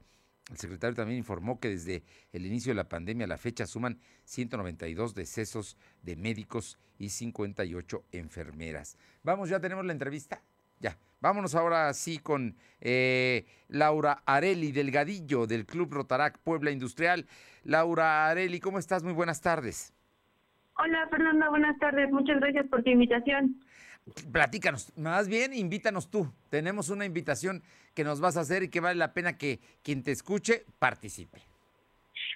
S1: El secretario también informó que desde el inicio de la pandemia a la fecha suman 192 decesos de médicos y 58 enfermeras. Vamos, ya tenemos la entrevista. Ya, vámonos ahora sí con eh, Laura Areli Delgadillo del Club Rotarac Puebla Industrial. Laura Areli, ¿cómo estás? Muy buenas tardes.
S5: Hola Fernanda, buenas tardes. Muchas gracias por tu invitación.
S1: Platícanos, más bien invítanos tú. Tenemos una invitación que nos vas a hacer y que vale la pena que quien te escuche participe.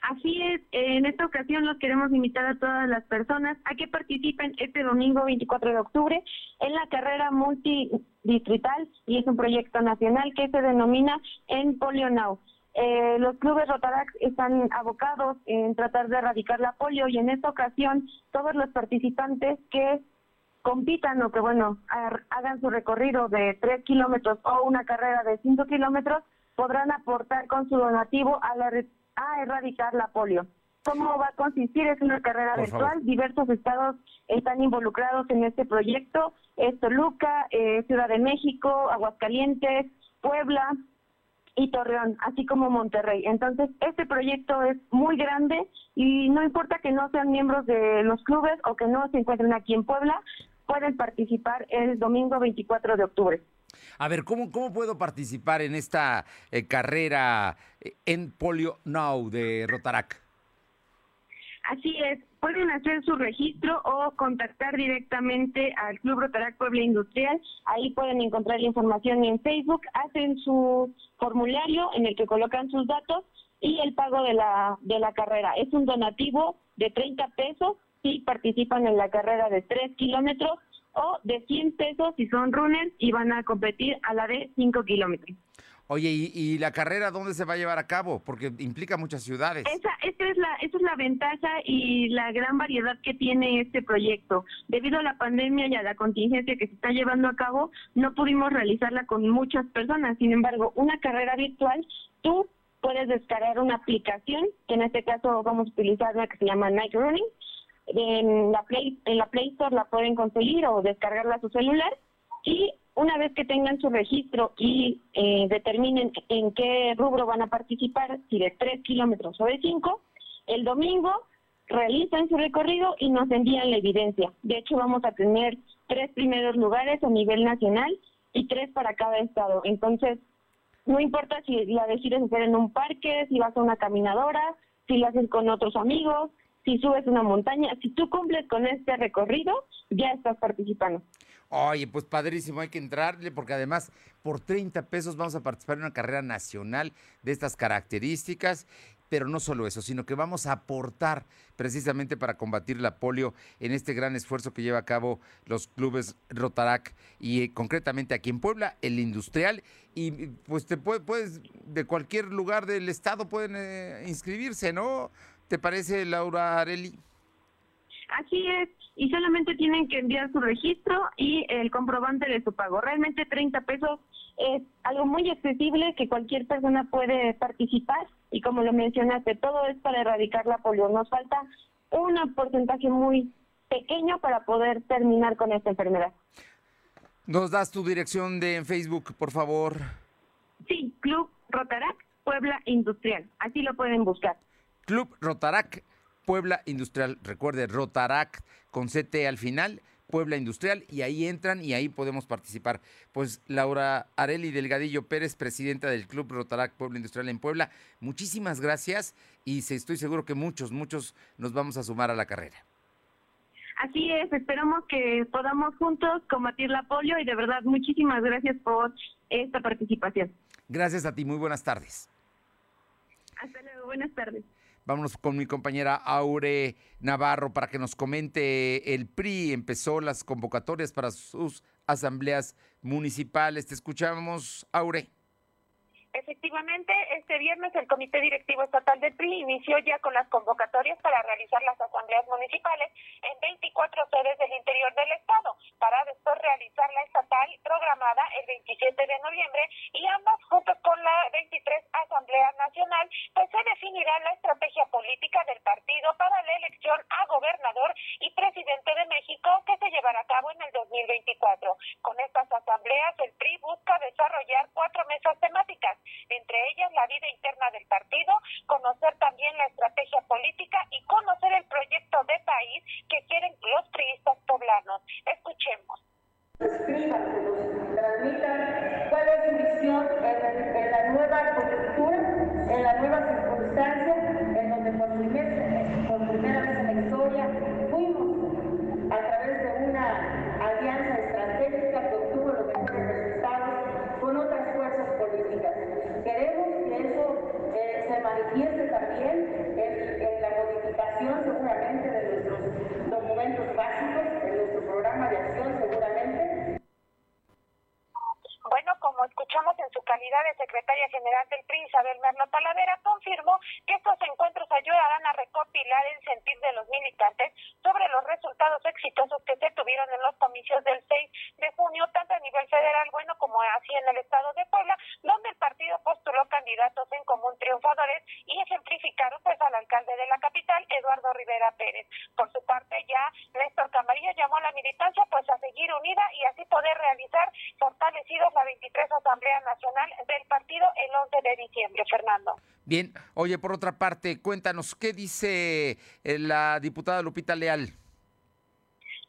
S5: Así es, en esta ocasión los queremos invitar a todas las personas a que participen este domingo 24 de octubre en la carrera multidistrital y es un proyecto nacional que se denomina En Polio Now. Eh, los clubes Rotaract están abocados en tratar de erradicar la polio y en esta ocasión todos los participantes que compitan o que, bueno, hagan su recorrido de tres kilómetros o una carrera de cinco kilómetros, podrán aportar con su donativo a, la, a erradicar la polio. ¿Cómo va a consistir? Es una carrera virtual. Diversos estados están involucrados en este proyecto. Es Toluca, eh, Ciudad de México, Aguascalientes, Puebla y Torreón, así como Monterrey. Entonces, este proyecto es muy grande y no importa que no sean miembros de los clubes o que no se encuentren aquí en Puebla, pueden participar el domingo 24 de octubre.
S1: A ver, ¿cómo, cómo puedo participar en esta eh, carrera eh, en Polio Now de Rotarac?
S5: Así es, pueden hacer su registro o contactar directamente al Club Rotarac Puebla Industrial. Ahí pueden encontrar la información en Facebook, hacen su formulario en el que colocan sus datos y el pago de la, de la carrera. Es un donativo de 30 pesos
S24: si participan en la carrera de 3 kilómetros o de 100 pesos si son runners y van a competir a la de 5 kilómetros.
S1: Oye, ¿y, la carrera dónde se va a llevar a cabo? Porque implica muchas ciudades.
S24: Esa, es la, esa es la ventaja y la gran variedad que tiene este proyecto. Debido a la pandemia y a la contingencia que se está llevando a cabo, no pudimos realizarla con muchas personas. Sin embargo, una carrera virtual, tú puedes descargar una aplicación, que en este caso vamos a utilizar una que se llama Night Running. En la Play, en la Play Store la pueden conseguir o descargarla a su celular y una vez que tengan su registro y eh, determinen en qué rubro van a participar, si de 3 kilómetros o de 5, el domingo realizan su recorrido y nos envían la evidencia. De hecho, vamos a tener tres primeros lugares a nivel nacional y tres para cada estado. Entonces, no importa si la decides hacer en un parque, si vas a una caminadora, si la haces con otros amigos, si subes una montaña, si tú cumples con este recorrido, ya estás participando.
S1: Oye, pues padrísimo, hay que entrarle porque además por 30 pesos vamos a participar en una carrera nacional de estas características, pero no solo eso, sino que vamos a aportar precisamente para combatir la polio en este gran esfuerzo que lleva a cabo los clubes Rotarac y eh, concretamente aquí en Puebla, el industrial y pues te puedes de cualquier lugar del estado pueden eh, inscribirse, ¿no? ¿Te parece Laura Areli?
S24: Así es, y solamente tienen que enviar su registro y el comprobante de su pago. Realmente 30 pesos es algo muy accesible que cualquier persona puede participar y como lo mencionaste, todo es para erradicar la polio. Nos falta un porcentaje muy pequeño para poder terminar con esta enfermedad.
S1: ¿Nos das tu dirección de Facebook, por favor?
S24: Sí, Club Rotarac Puebla Industrial. Así lo pueden buscar.
S1: Club Rotarac Puebla Industrial. Recuerde, Rotarac con CT al final, Puebla Industrial, y ahí entran y ahí podemos participar. Pues Laura Areli Delgadillo Pérez, presidenta del Club Rotarac Puebla Industrial en Puebla, muchísimas gracias y estoy seguro que muchos, muchos nos vamos a sumar a la carrera.
S24: Así es, esperamos que podamos juntos combatir la polio y de verdad muchísimas gracias por esta participación.
S1: Gracias a ti, muy buenas tardes.
S24: Hasta luego, buenas tardes.
S1: Vámonos con mi compañera Aure Navarro para que nos comente. El PRI empezó las convocatorias para sus asambleas municipales. Te escuchamos, Aure.
S9: Efectivamente, este viernes el Comité Directivo Estatal del PRI inició ya con las convocatorias para realizar las asambleas municipales en 24 sedes del interior del Estado, para después realizar la estatal programada el 27 de noviembre y ambas junto con la 23 Asamblea Nacional, pues se definirá la estrategia política del partido para la elección a gobernador y presidente de México que se llevará a cabo en el 2024. Con estas asambleas, el PRI busca desarrollar cuatro mesas temáticas entre ellas la vida interna del partido, conocer también la estrategia política y conocer el proyecto de país que quieren los priistas poblanos. Escuchemos
S25: cuál es su visión en, la nueva coyuntura, en la nueva circunstancia, en donde por, por primera vez en la historia fuimos a través de una alianza estratégica que obtuvo los mejores resultados con otras fuerzas políticas. Queremos que eso eh, se manifieste también en, la modificación seguramente de nuestros documentos básicos, en nuestro programa de acción seguramente.
S9: Bueno, como escuchamos en su calidad de secretaria general del PRI, Isabel Merlo Talavera, confirmó que estos encuentros ayudarán a recopilar el sentir de los militantes sobre los resultados exitosos que se tuvieron en los comicios del 6 de junio, tanto a nivel federal, bueno, como así en el estado de Puebla, donde el partido postuló candidatos en común triunfadores y ejemplificaron pues al alcalde de la capital, Eduardo Rivera Pérez. Por su parte, ya Néstor Camarilla llamó a la militancia pues a seguir unida y así poder realizar fortalecidos la 23 Asamblea Nacional del partido el 11 de diciembre, Fernando.
S1: Bien, oye, por otra parte, cuéntanos, ¿qué dice eh, la diputada Lupita Leal?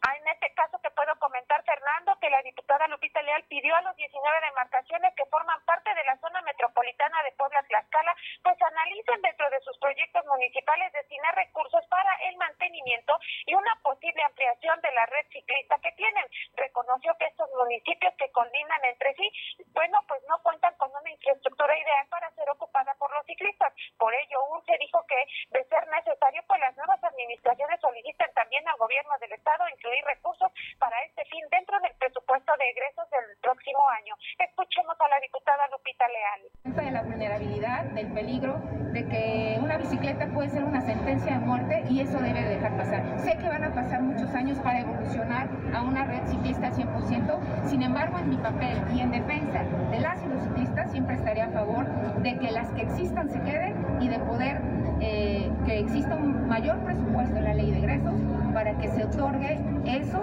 S9: Ah, en este caso te puedo comentar, Fernando, que la diputada Lupita Leal pidió a los 19 demarcaciones que forman parte de la zona metropolitana de Puebla-Tlaxcala, pues analicen dentro de sus proyectos municipales destinar recursos para el mantenimiento y una posible ampliación de la red ciclista que tienen. Reconoció que estos municipios que coordinan entre sí, bueno, pues no cuentan con una infraestructura ideal para ser ocupada por los ciclistas. Por ello, se dijo que de ser necesario, pues las nuevas administraciones
S26: administraciones soliciten también al gobierno del estado incluir recursos para este fin dentro del presupuesto de egresos del próximo año. Escuchemos a la diputada Lupita Leal.
S27: De la vulnerabilidad, del peligro de que una bicicleta puede ser una sentencia de muerte y eso debe dejar pasar. Sé que van a pasar muchos años para evolucionar a una red ciclista 100%, sin embargo en mi papel y en defensa de las y los ciclistas siempre estaré a favor de que las que existan se queden y de poder eh, que exista un mayor presupuesto en la ley de egresos para que se otorgue eso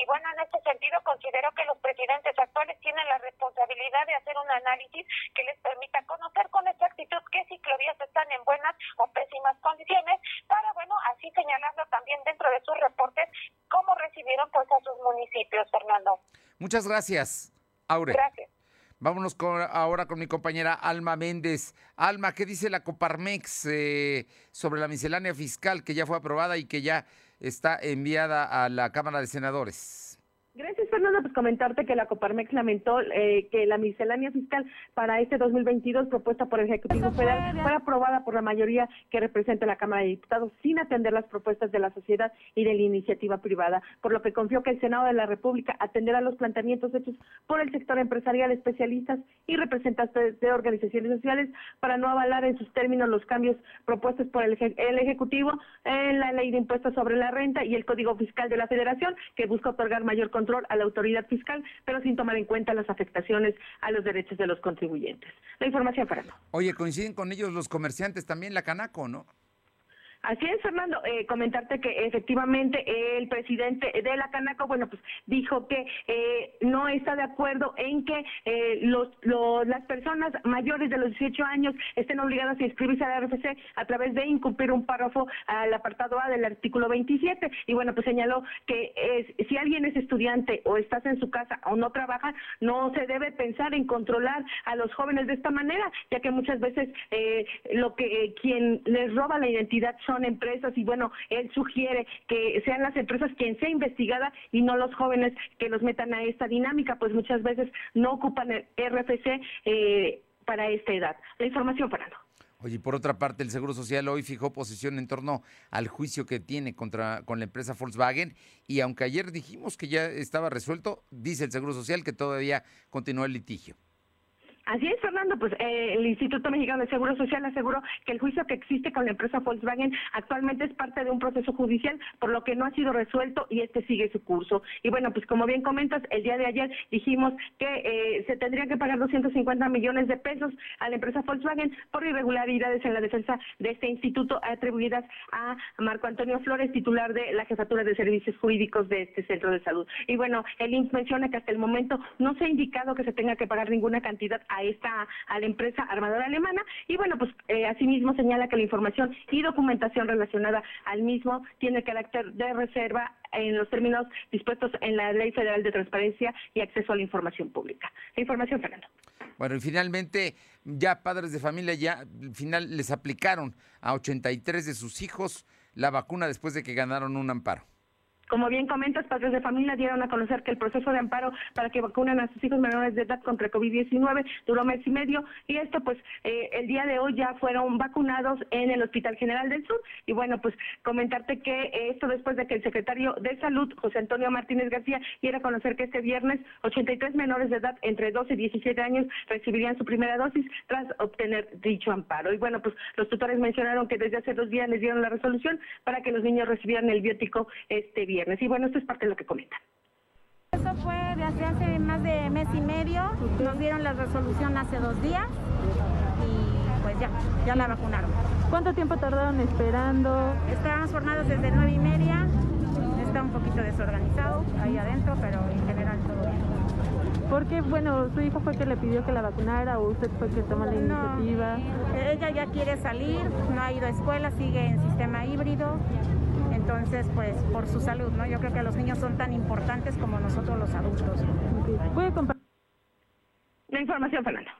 S26: y bueno, en este sentido considero que los presidentes actuales tienen la responsabilidad de hacer un análisis que les permita conocer con exactitud qué ciclovías están en buenas o pésimas condiciones para, bueno, así señalarlo también dentro de sus reportes cómo recibieron pues a sus municipios, Fernando.
S1: Muchas gracias, Aure.
S26: Gracias.
S1: Vámonos con, ahora con mi compañera Alma Méndez. Alma, ¿qué dice la Coparmex eh, sobre la miscelánea fiscal que ya fue aprobada y que ya está enviada a la Cámara de Senadores.
S5: Gracias, Fernando. Pues comentarte que la Coparmex lamentó eh, que la miscelánea fiscal para este 2022 propuesta por el Ejecutivo Federal fue aprobada por la mayoría que representa la Cámara de Diputados sin atender las propuestas de la sociedad y de la iniciativa privada, por lo que confió que el Senado de la República atenderá los planteamientos hechos por el sector empresarial, especialistas y representantes de organizaciones sociales para no avalar en sus términos los cambios propuestos por el, el Ejecutivo en la Ley de Impuestos sobre la Renta y el Código Fiscal de la Federación, que busca otorgar mayor control control a la autoridad fiscal, pero sin tomar en cuenta las afectaciones a los derechos de los contribuyentes. La información, Fernando.
S1: Oye, coinciden con ellos los comerciantes también, la Canaco, ¿no?
S5: Así es, Fernando. Eh, comentarte que efectivamente el presidente de la Canaco, bueno, pues dijo que eh, no está de acuerdo en que eh, los, las personas mayores de los 18 años estén obligadas a inscribirse a la RFC a través de incumplir un párrafo al apartado A del artículo 27. Y bueno, pues señaló que es, si alguien es estudiante o estás en su casa o no trabaja, no se debe pensar en controlar a los jóvenes de esta manera, ya que muchas veces lo que quien les roba la identidad empresas y bueno, él sugiere que sean las empresas quien sea investigada y no los jóvenes que los metan a esta dinámica, pues muchas veces no ocupan el RFC eh, para esta edad. La información, Fernando.
S1: Oye, por otra parte, el Seguro Social hoy fijó posición en torno al juicio que tiene contra con la empresa Volkswagen y aunque ayer dijimos que ya estaba resuelto, dice el Seguro Social que todavía continúa el litigio.
S5: Así es, Fernando, pues eh, el Instituto Mexicano de Seguro Social aseguró que el juicio que existe con la empresa Volkswagen actualmente es parte de un proceso judicial, por lo que no ha sido resuelto y este sigue su curso. Y bueno, pues como bien comentas, el día de ayer dijimos que eh, se tendría que pagar 250 millones de pesos a la empresa Volkswagen por irregularidades en la defensa de este instituto atribuidas a Marco Antonio Flores, titular de la Jefatura de Servicios Jurídicos de este centro de salud. Y bueno, el INS menciona que hasta el momento no se ha indicado que se tenga que pagar ninguna cantidad a esta a la empresa armadora alemana y bueno pues eh, asimismo señala que la información y documentación relacionada al mismo tiene carácter de reserva en los términos dispuestos en la Ley Federal de Transparencia y Acceso a la Información Pública. La información, Fernando.
S1: Bueno, y finalmente, ya padres de familia ya al final les aplicaron a 83 de sus hijos la vacuna después de que ganaron un amparo.
S5: Como bien comentas, padres de familia dieron a conocer que el proceso de amparo para que vacunen a sus hijos menores de edad contra COVID-19 duró mes y medio y esto pues eh, el día de hoy ya fueron vacunados en el Hospital General del Sur. Y bueno pues comentarte que esto después de que el secretario de Salud José Antonio Martínez García diera a conocer que este viernes 83 menores de edad entre 12 y 17 años recibirían su primera dosis tras obtener dicho amparo. Y bueno pues los tutores mencionaron que desde hace dos días les dieron la resolución para que los niños recibieran el biótico este viernes y bueno, esto es parte de lo que comentan.
S28: Eso fue de hace, más de mes y medio, nos dieron la resolución hace dos días y pues ya, ya la vacunaron.
S29: ¿Cuánto tiempo tardaron esperando?
S28: Estábamos formados desde nueve y media, está un poquito desorganizado ahí adentro, pero en general todo bien.
S29: ¿Por qué? Bueno, su hijo fue que le pidió que la vacunara o usted fue que tomó la iniciativa.
S28: ella ya quiere salir, no ha ido a escuela, sigue en sistema híbrido entonces, pues por su salud, ¿no? Yo creo que los niños son tan importantes como nosotros los adultos.
S29: ¿Puede compartir?
S5: La información, Fernando.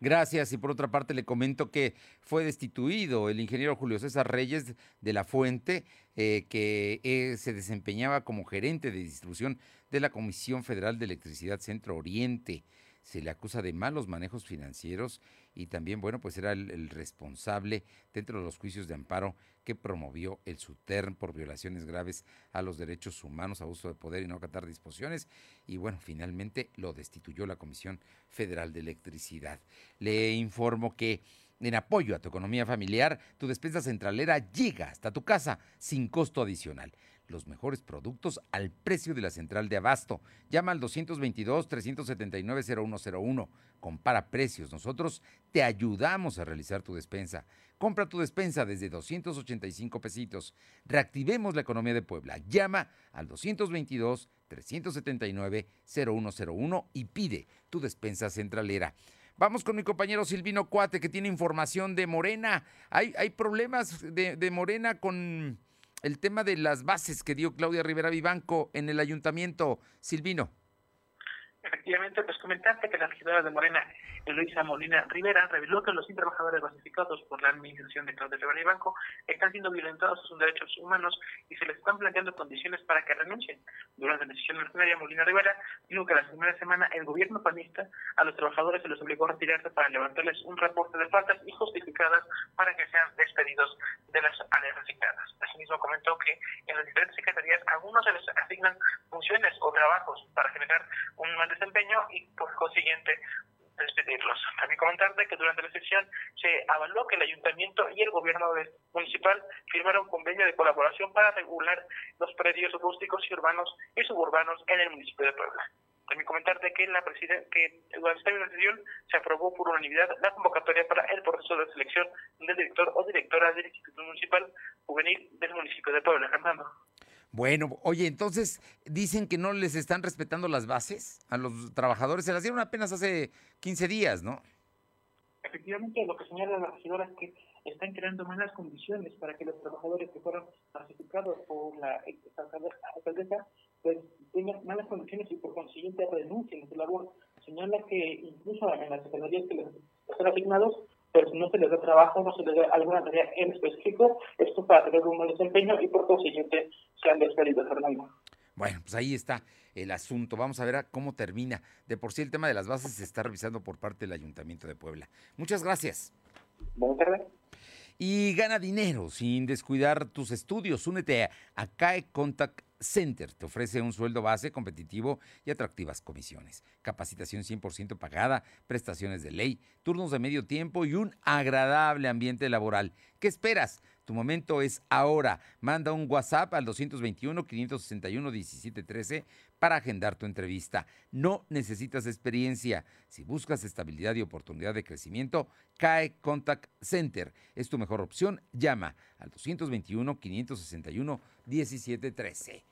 S1: Gracias. Y por otra parte, le comento que fue destituido el ingeniero Julio César Reyes de la Fuente, eh, que eh, se desempeñaba como gerente de distribución de la Comisión Federal de Electricidad Centro Oriente. Se le acusa de malos manejos financieros y también, bueno, pues era el, responsable dentro de los juicios de amparo que promovió el SUTERN por violaciones graves a los derechos humanos, abuso de poder y no acatar disposiciones. Y bueno, finalmente lo destituyó la Comisión Federal de Electricidad. Le informo que en apoyo a tu economía familiar, tu despensa centralera llega hasta tu casa sin costo adicional los mejores productos al precio de la central de abasto. Llama al 222-379-0101. Compara precios. Nosotros te ayudamos a realizar tu despensa. Compra tu despensa desde 285 pesitos. Reactivemos la economía de Puebla. Llama al 222-379-0101 y pide tu despensa centralera. Vamos con mi compañero Silvino Cuate que tiene información de Morena. Hay, hay problemas de, de Morena con el tema de las bases que dio Claudia Rivera Vivanco en el ayuntamiento. Silvino.
S7: Efectivamente, pues comentarte que la regidora de Morena, Eloisa Molina Rivera, reveló que los trabajadores basificados por la administración de Claudia Rivera Vivanco están siendo violentados sus derechos humanos y se les están planteando condiciones para que renuncien. Durante la decisión ordinaria, Molina Rivera dijo que la primera semana el gobierno panista a los trabajadores se les obligó a retirarse para levantarles un reporte de faltas injustificadas para que sean despedidos de las áreas asignadas. Asimismo, comentó que en las diferentes secretarías algunos se les asignan funciones o trabajos para generar un mal desempeño y por consiguiente despedirlos. También comentarte que durante la sesión se avaló que el ayuntamiento y el gobierno municipal firmaron un convenio de colaboración para regular los predios rústicos y urbanos y suburbanos en el municipio de Puebla. También comentarte que, la que durante esta sesión se aprobó por unanimidad la convocatoria para el proceso de selección del director o directora del Instituto Municipal Juvenil del municipio de Puebla. Fernando.
S1: Bueno, oye, entonces dicen que no les están respetando las bases a los trabajadores. Se las dieron apenas hace 15 días, ¿no?
S7: Efectivamente, lo que señala la regidora es que están creando malas condiciones para que los trabajadores que fueron clasificados por la alcaldesa pues tengan malas condiciones y por consiguiente renuncien a su labor. Señala que incluso en las secretarías que les están asignados pero si no se les da trabajo, no se les da alguna tarea en específico, esto para tener un buen desempeño y por consiguiente sean despedidos, Fernando.
S1: Bueno, pues ahí está el asunto. Vamos a ver cómo termina. De por sí el tema de las bases se está revisando por parte del Ayuntamiento de Puebla. Muchas gracias.
S7: Buenas tardes.
S1: Y gana dinero sin descuidar tus estudios. Únete a CAE Contact Center te ofrece un sueldo base competitivo y atractivas comisiones, capacitación 100% pagada, prestaciones de ley, turnos de medio tiempo y un agradable ambiente laboral. ¿Qué esperas? Tu momento es ahora. Manda un WhatsApp al 221-561-1713 para agendar tu entrevista. No necesitas experiencia. Si buscas estabilidad y oportunidad de crecimiento, CAE Contact Center es tu mejor opción. Llama al 221-561-1713.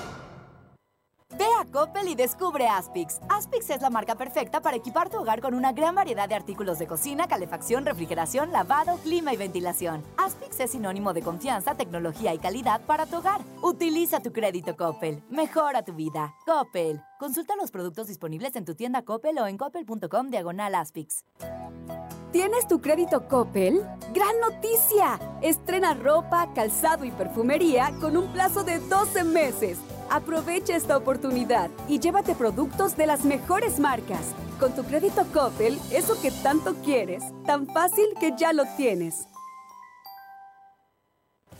S12: Coppel y descubre Aspix. Aspix es la marca perfecta para equipar tu hogar con una gran variedad de artículos de cocina, calefacción, refrigeración, lavado, clima y ventilación. Aspix es sinónimo de confianza, tecnología y calidad para tu hogar. Utiliza tu crédito Coppel. Mejora tu vida. Coppel. Consulta los productos disponibles en tu tienda Coppel o en coppel.com diagonal Aspix.
S13: ¿Tienes tu crédito Coppel? ¡Gran noticia! Estrena ropa, calzado y perfumería con un plazo de 12 meses. Aprovecha esta oportunidad y llévate productos de las mejores marcas. Con tu crédito Coppel, eso que tanto quieres, tan fácil que ya lo tienes.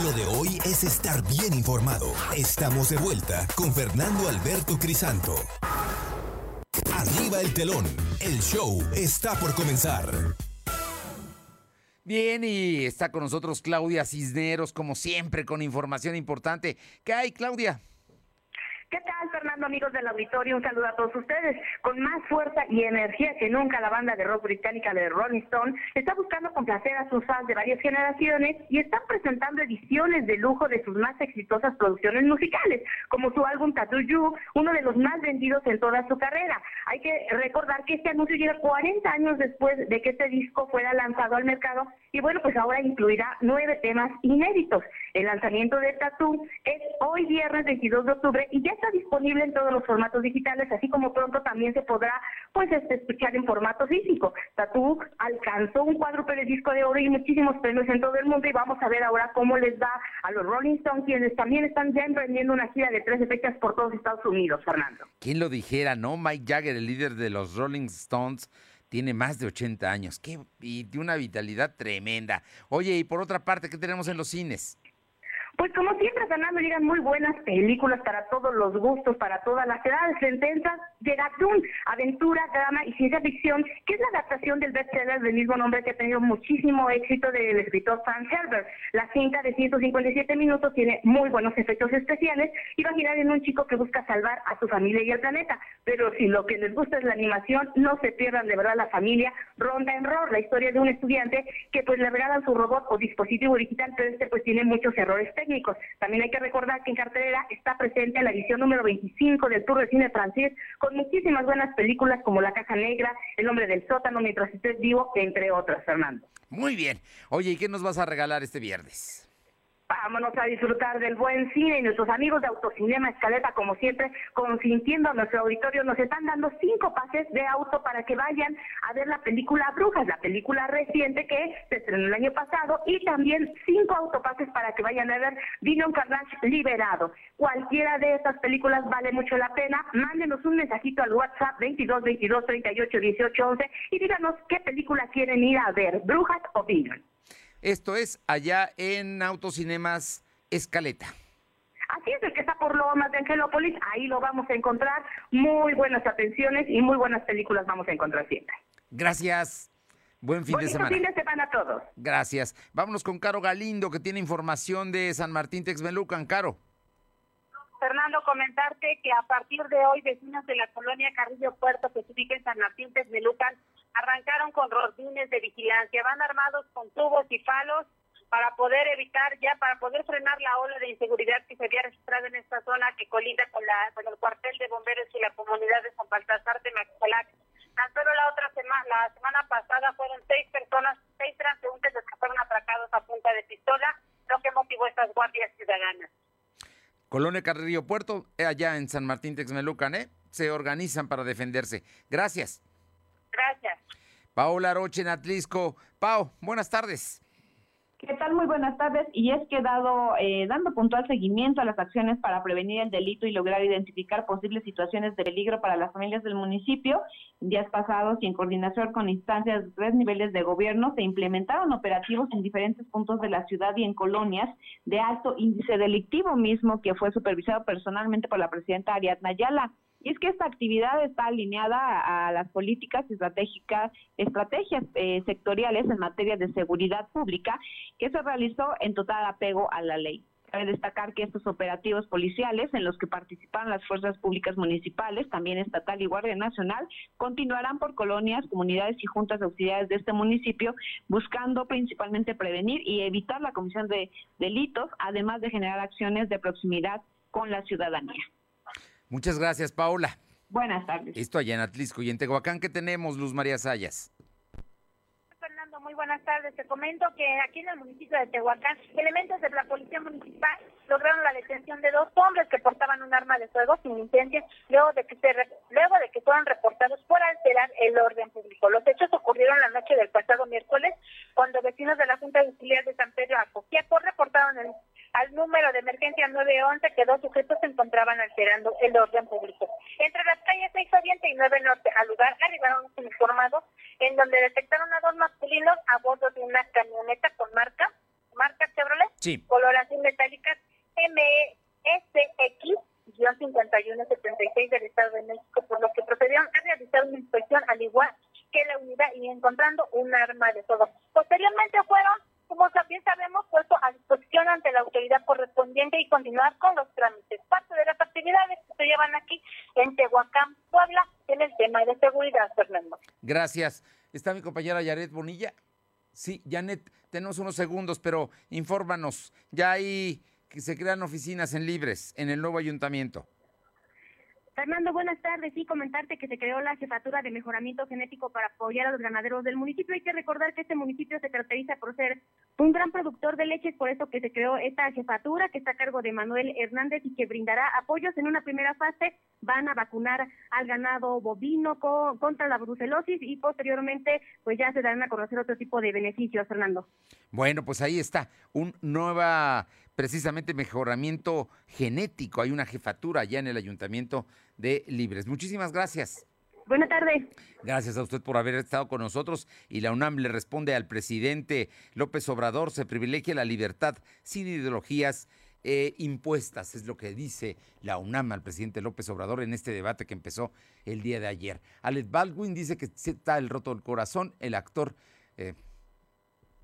S2: Lo de hoy es estar bien informado. Estamos de vuelta con Fernando Alberto Crisanto. Arriba el telón. El show está por comenzar.
S1: Bien, y está con nosotros Claudia Cisneros, como siempre, con información importante. ¿Qué hay, Claudia?
S5: ¿Qué tal, Fernando, amigos del auditorio? Un saludo a todos ustedes. Con más fuerza y energía que nunca, la banda de rock británica de Rolling Stone está buscando complacer a sus fans de varias generaciones y están presentando ediciones de lujo de sus más exitosas producciones musicales, como su álbum Tattoo You, uno de los más vendidos en toda su carrera. Hay que recordar que este anuncio llega 40 años después de que este disco fuera lanzado al mercado y bueno, pues ahora incluirá nueve temas inéditos. El lanzamiento de Tattoo es hoy viernes 22 de octubre y ya está disponible en todos los formatos digitales, así como pronto también se podrá pues este, escuchar en formato físico. Tattoo alcanzó un cuádruple de disco de oro y muchísimos premios en todo el mundo y vamos a ver ahora cómo les va a los Rolling Stones, quienes también están ya emprendiendo una gira de 13 fechas por todos Estados Unidos, Fernando.
S1: ¿Quién lo dijera, no? Mike Jagger, el líder de los Rolling Stones, tiene más de 80 años qué, y de una vitalidad tremenda. Oye, y por otra parte, ¿qué tenemos en los cines?
S5: Pues como siempre, Fernando, llegan muy buenas películas para todos los gustos, para todas las edades. Sentencias de Gatún, aventura, drama y ciencia ficción, que es la adaptación del bestseller del mismo nombre que ha tenido muchísimo éxito del escritor Frank Herbert. La cinta de 157 minutos tiene muy buenos efectos especiales y va a girar en un chico que busca salvar a su familia y al planeta. Pero si lo que les gusta es la animación, no se pierdan de verdad la familia Ronda en Roar, la historia de un estudiante que pues le regalan su robot o dispositivo digital, pero este pues tiene muchos errores técnicos. También hay que recordar que en cartelera está presente la edición número 25 del Tour de Cine Francés, con muchísimas buenas películas como La Caja Negra, El Hombre del Sótano, Mientras estés vivo, entre otras, Fernando.
S1: Muy bien. Oye, ¿y qué nos vas a regalar este viernes?
S5: Vámonos a disfrutar del buen cine y nuestros amigos de Autocinema Escaleta, como siempre, consintiendo a nuestro auditorio, nos están dando cinco pases de auto para que vayan a ver la película Brujas, la película reciente que se estrenó el año pasado, y también cinco autopases para que vayan a ver Dino Carnage Liberado. Cualquiera de estas películas vale mucho la pena. Mándenos un mensajito al WhatsApp 22 22 38 18 11 y díganos qué película quieren ir a ver, Brujas o Dino.
S1: Esto es allá en Autocinemas Escaleta.
S5: Así es, el que está por Lomas de Angelópolis, ahí lo vamos a encontrar. Muy buenas atenciones y muy buenas películas vamos a encontrar siempre.
S1: Gracias. Buen fin de semana.
S5: fin de semana a todos.
S1: Gracias. Vámonos con Caro Galindo, que tiene información de San Martín Texmelucan. Caro.
S26: Fernando, comentarte que a partir de hoy, vecinos de la colonia Carrillo Puerto, que se ubica en San Martín Texmelucan, arrancaron con rondines de vigilancia. Van armados con tubos y palos para poder evitar ya, para poder frenar la ola de inseguridad que se había registrado en esta zona que colinda con, la, con el cuartel de bomberos y la comunidad de San Baltasar de Maxalac. Tan solo la otra semana, la semana pasada fueron seis personas, seis transeúntes que fueron atracados a punta de pistola, lo que motivó estas guardias ciudadanas.
S1: Colonia Carrillo Puerto, eh, allá en San Martín Texmelucan, ¿eh? Se organizan para defenderse. Gracias.
S26: Gracias.
S1: Paola Roche en Atlisco. Pau, buenas tardes.
S30: ¿Qué tal? Muy buenas tardes. Y es que dado, eh, dando puntual seguimiento a las acciones para prevenir el delito y lograr identificar posibles situaciones de peligro para las familias del municipio, días pasados y en coordinación con instancias de tres niveles de gobierno, se implementaron operativos en diferentes puntos de la ciudad y en colonias de alto índice delictivo mismo que fue supervisado personalmente por la presidenta Ariadna Ayala. Y es que esta actividad está alineada a las políticas estratégicas, estrategias eh, sectoriales en materia de seguridad pública que se realizó en total apego a la ley. Cabe destacar que estos operativos policiales en los que participaron las fuerzas públicas municipales, también estatal y Guardia Nacional, continuarán por colonias, comunidades y juntas auxiliares de este municipio, buscando principalmente prevenir y evitar la comisión de delitos, además de generar acciones de proximidad con la ciudadanía.
S1: Muchas gracias, Paula.
S30: Buenas tardes.
S1: Esto allá en Atlisco y en Tehuacán, ¿qué tenemos, Luz María Sayas?
S26: muy buenas tardes. Te comento que aquí en el municipio de Tehuacán, elementos de la policía municipal lograron la detención de dos hombres que portaban un arma de fuego sin licencia luego de que se luego de que fueron reportados por alterar el orden público. Los hechos ocurrieron la noche del pasado miércoles cuando vecinos de la Junta Auxiliar de San Pedro Acoquiaco reportaron el, al número de emergencia 911 que dos sujetos se encontraban alterando el orden público. Entre las calles 6 Oriente y 9 Norte al lugar arribaron uniformados en donde detectaron a dos masculinos a bordo de una camioneta con marca marca Chevrolet,
S1: sí.
S26: coloración metálicas MESX-5176 del Estado de México, por lo que procedieron a realizar una inspección al igual que la unidad y encontrando un arma de fuego. Posteriormente fueron, como también sabemos, puestos a disposición ante la autoridad correspondiente y continuar con los trámites. Parte de las actividades que se llevan aquí en Tehuacán, Puebla, en el tema de seguridad, Fernando.
S1: Gracias. Está mi compañera Yaret Bonilla. Sí, Janet, tenemos unos segundos, pero infórmanos. Ya hay que se crean oficinas en Libres, en el nuevo ayuntamiento.
S31: Fernando, buenas tardes. Sí, comentarte que se creó la jefatura de mejoramiento genético para apoyar a los ganaderos del municipio. Hay que recordar que este municipio se caracteriza por ser un gran productor de leche, por eso que se creó esta jefatura que está a cargo de Manuel Hernández y que brindará apoyos en una primera fase. Van a vacunar al ganado bovino contra la brucelosis y posteriormente pues ya se darán a conocer otro tipo de beneficios, Fernando.
S1: Bueno, pues ahí está, un nueva precisamente mejoramiento genético. Hay una jefatura ya en el ayuntamiento de Libres. Muchísimas gracias.
S31: Buenas tardes.
S1: Gracias a usted por haber estado con nosotros y la UNAM le responde al presidente López Obrador, se privilegia la libertad sin ideologías eh, impuestas, es lo que dice la UNAM al presidente López Obrador en este debate que empezó el día de ayer. Alec Baldwin dice que está el roto del corazón, el actor eh,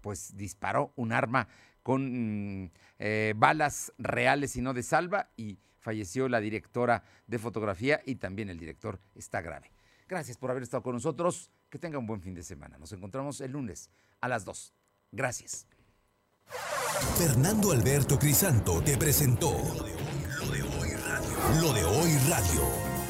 S1: pues disparó un arma con eh, balas reales y no de salva y falleció la directora de fotografía y también el director está grave. Gracias por haber estado con nosotros. Que tenga un buen fin de semana. Nos encontramos el lunes a las 2. Gracias.
S2: Fernando Alberto Crisanto te presentó Lo de hoy radio. Lo de hoy radio.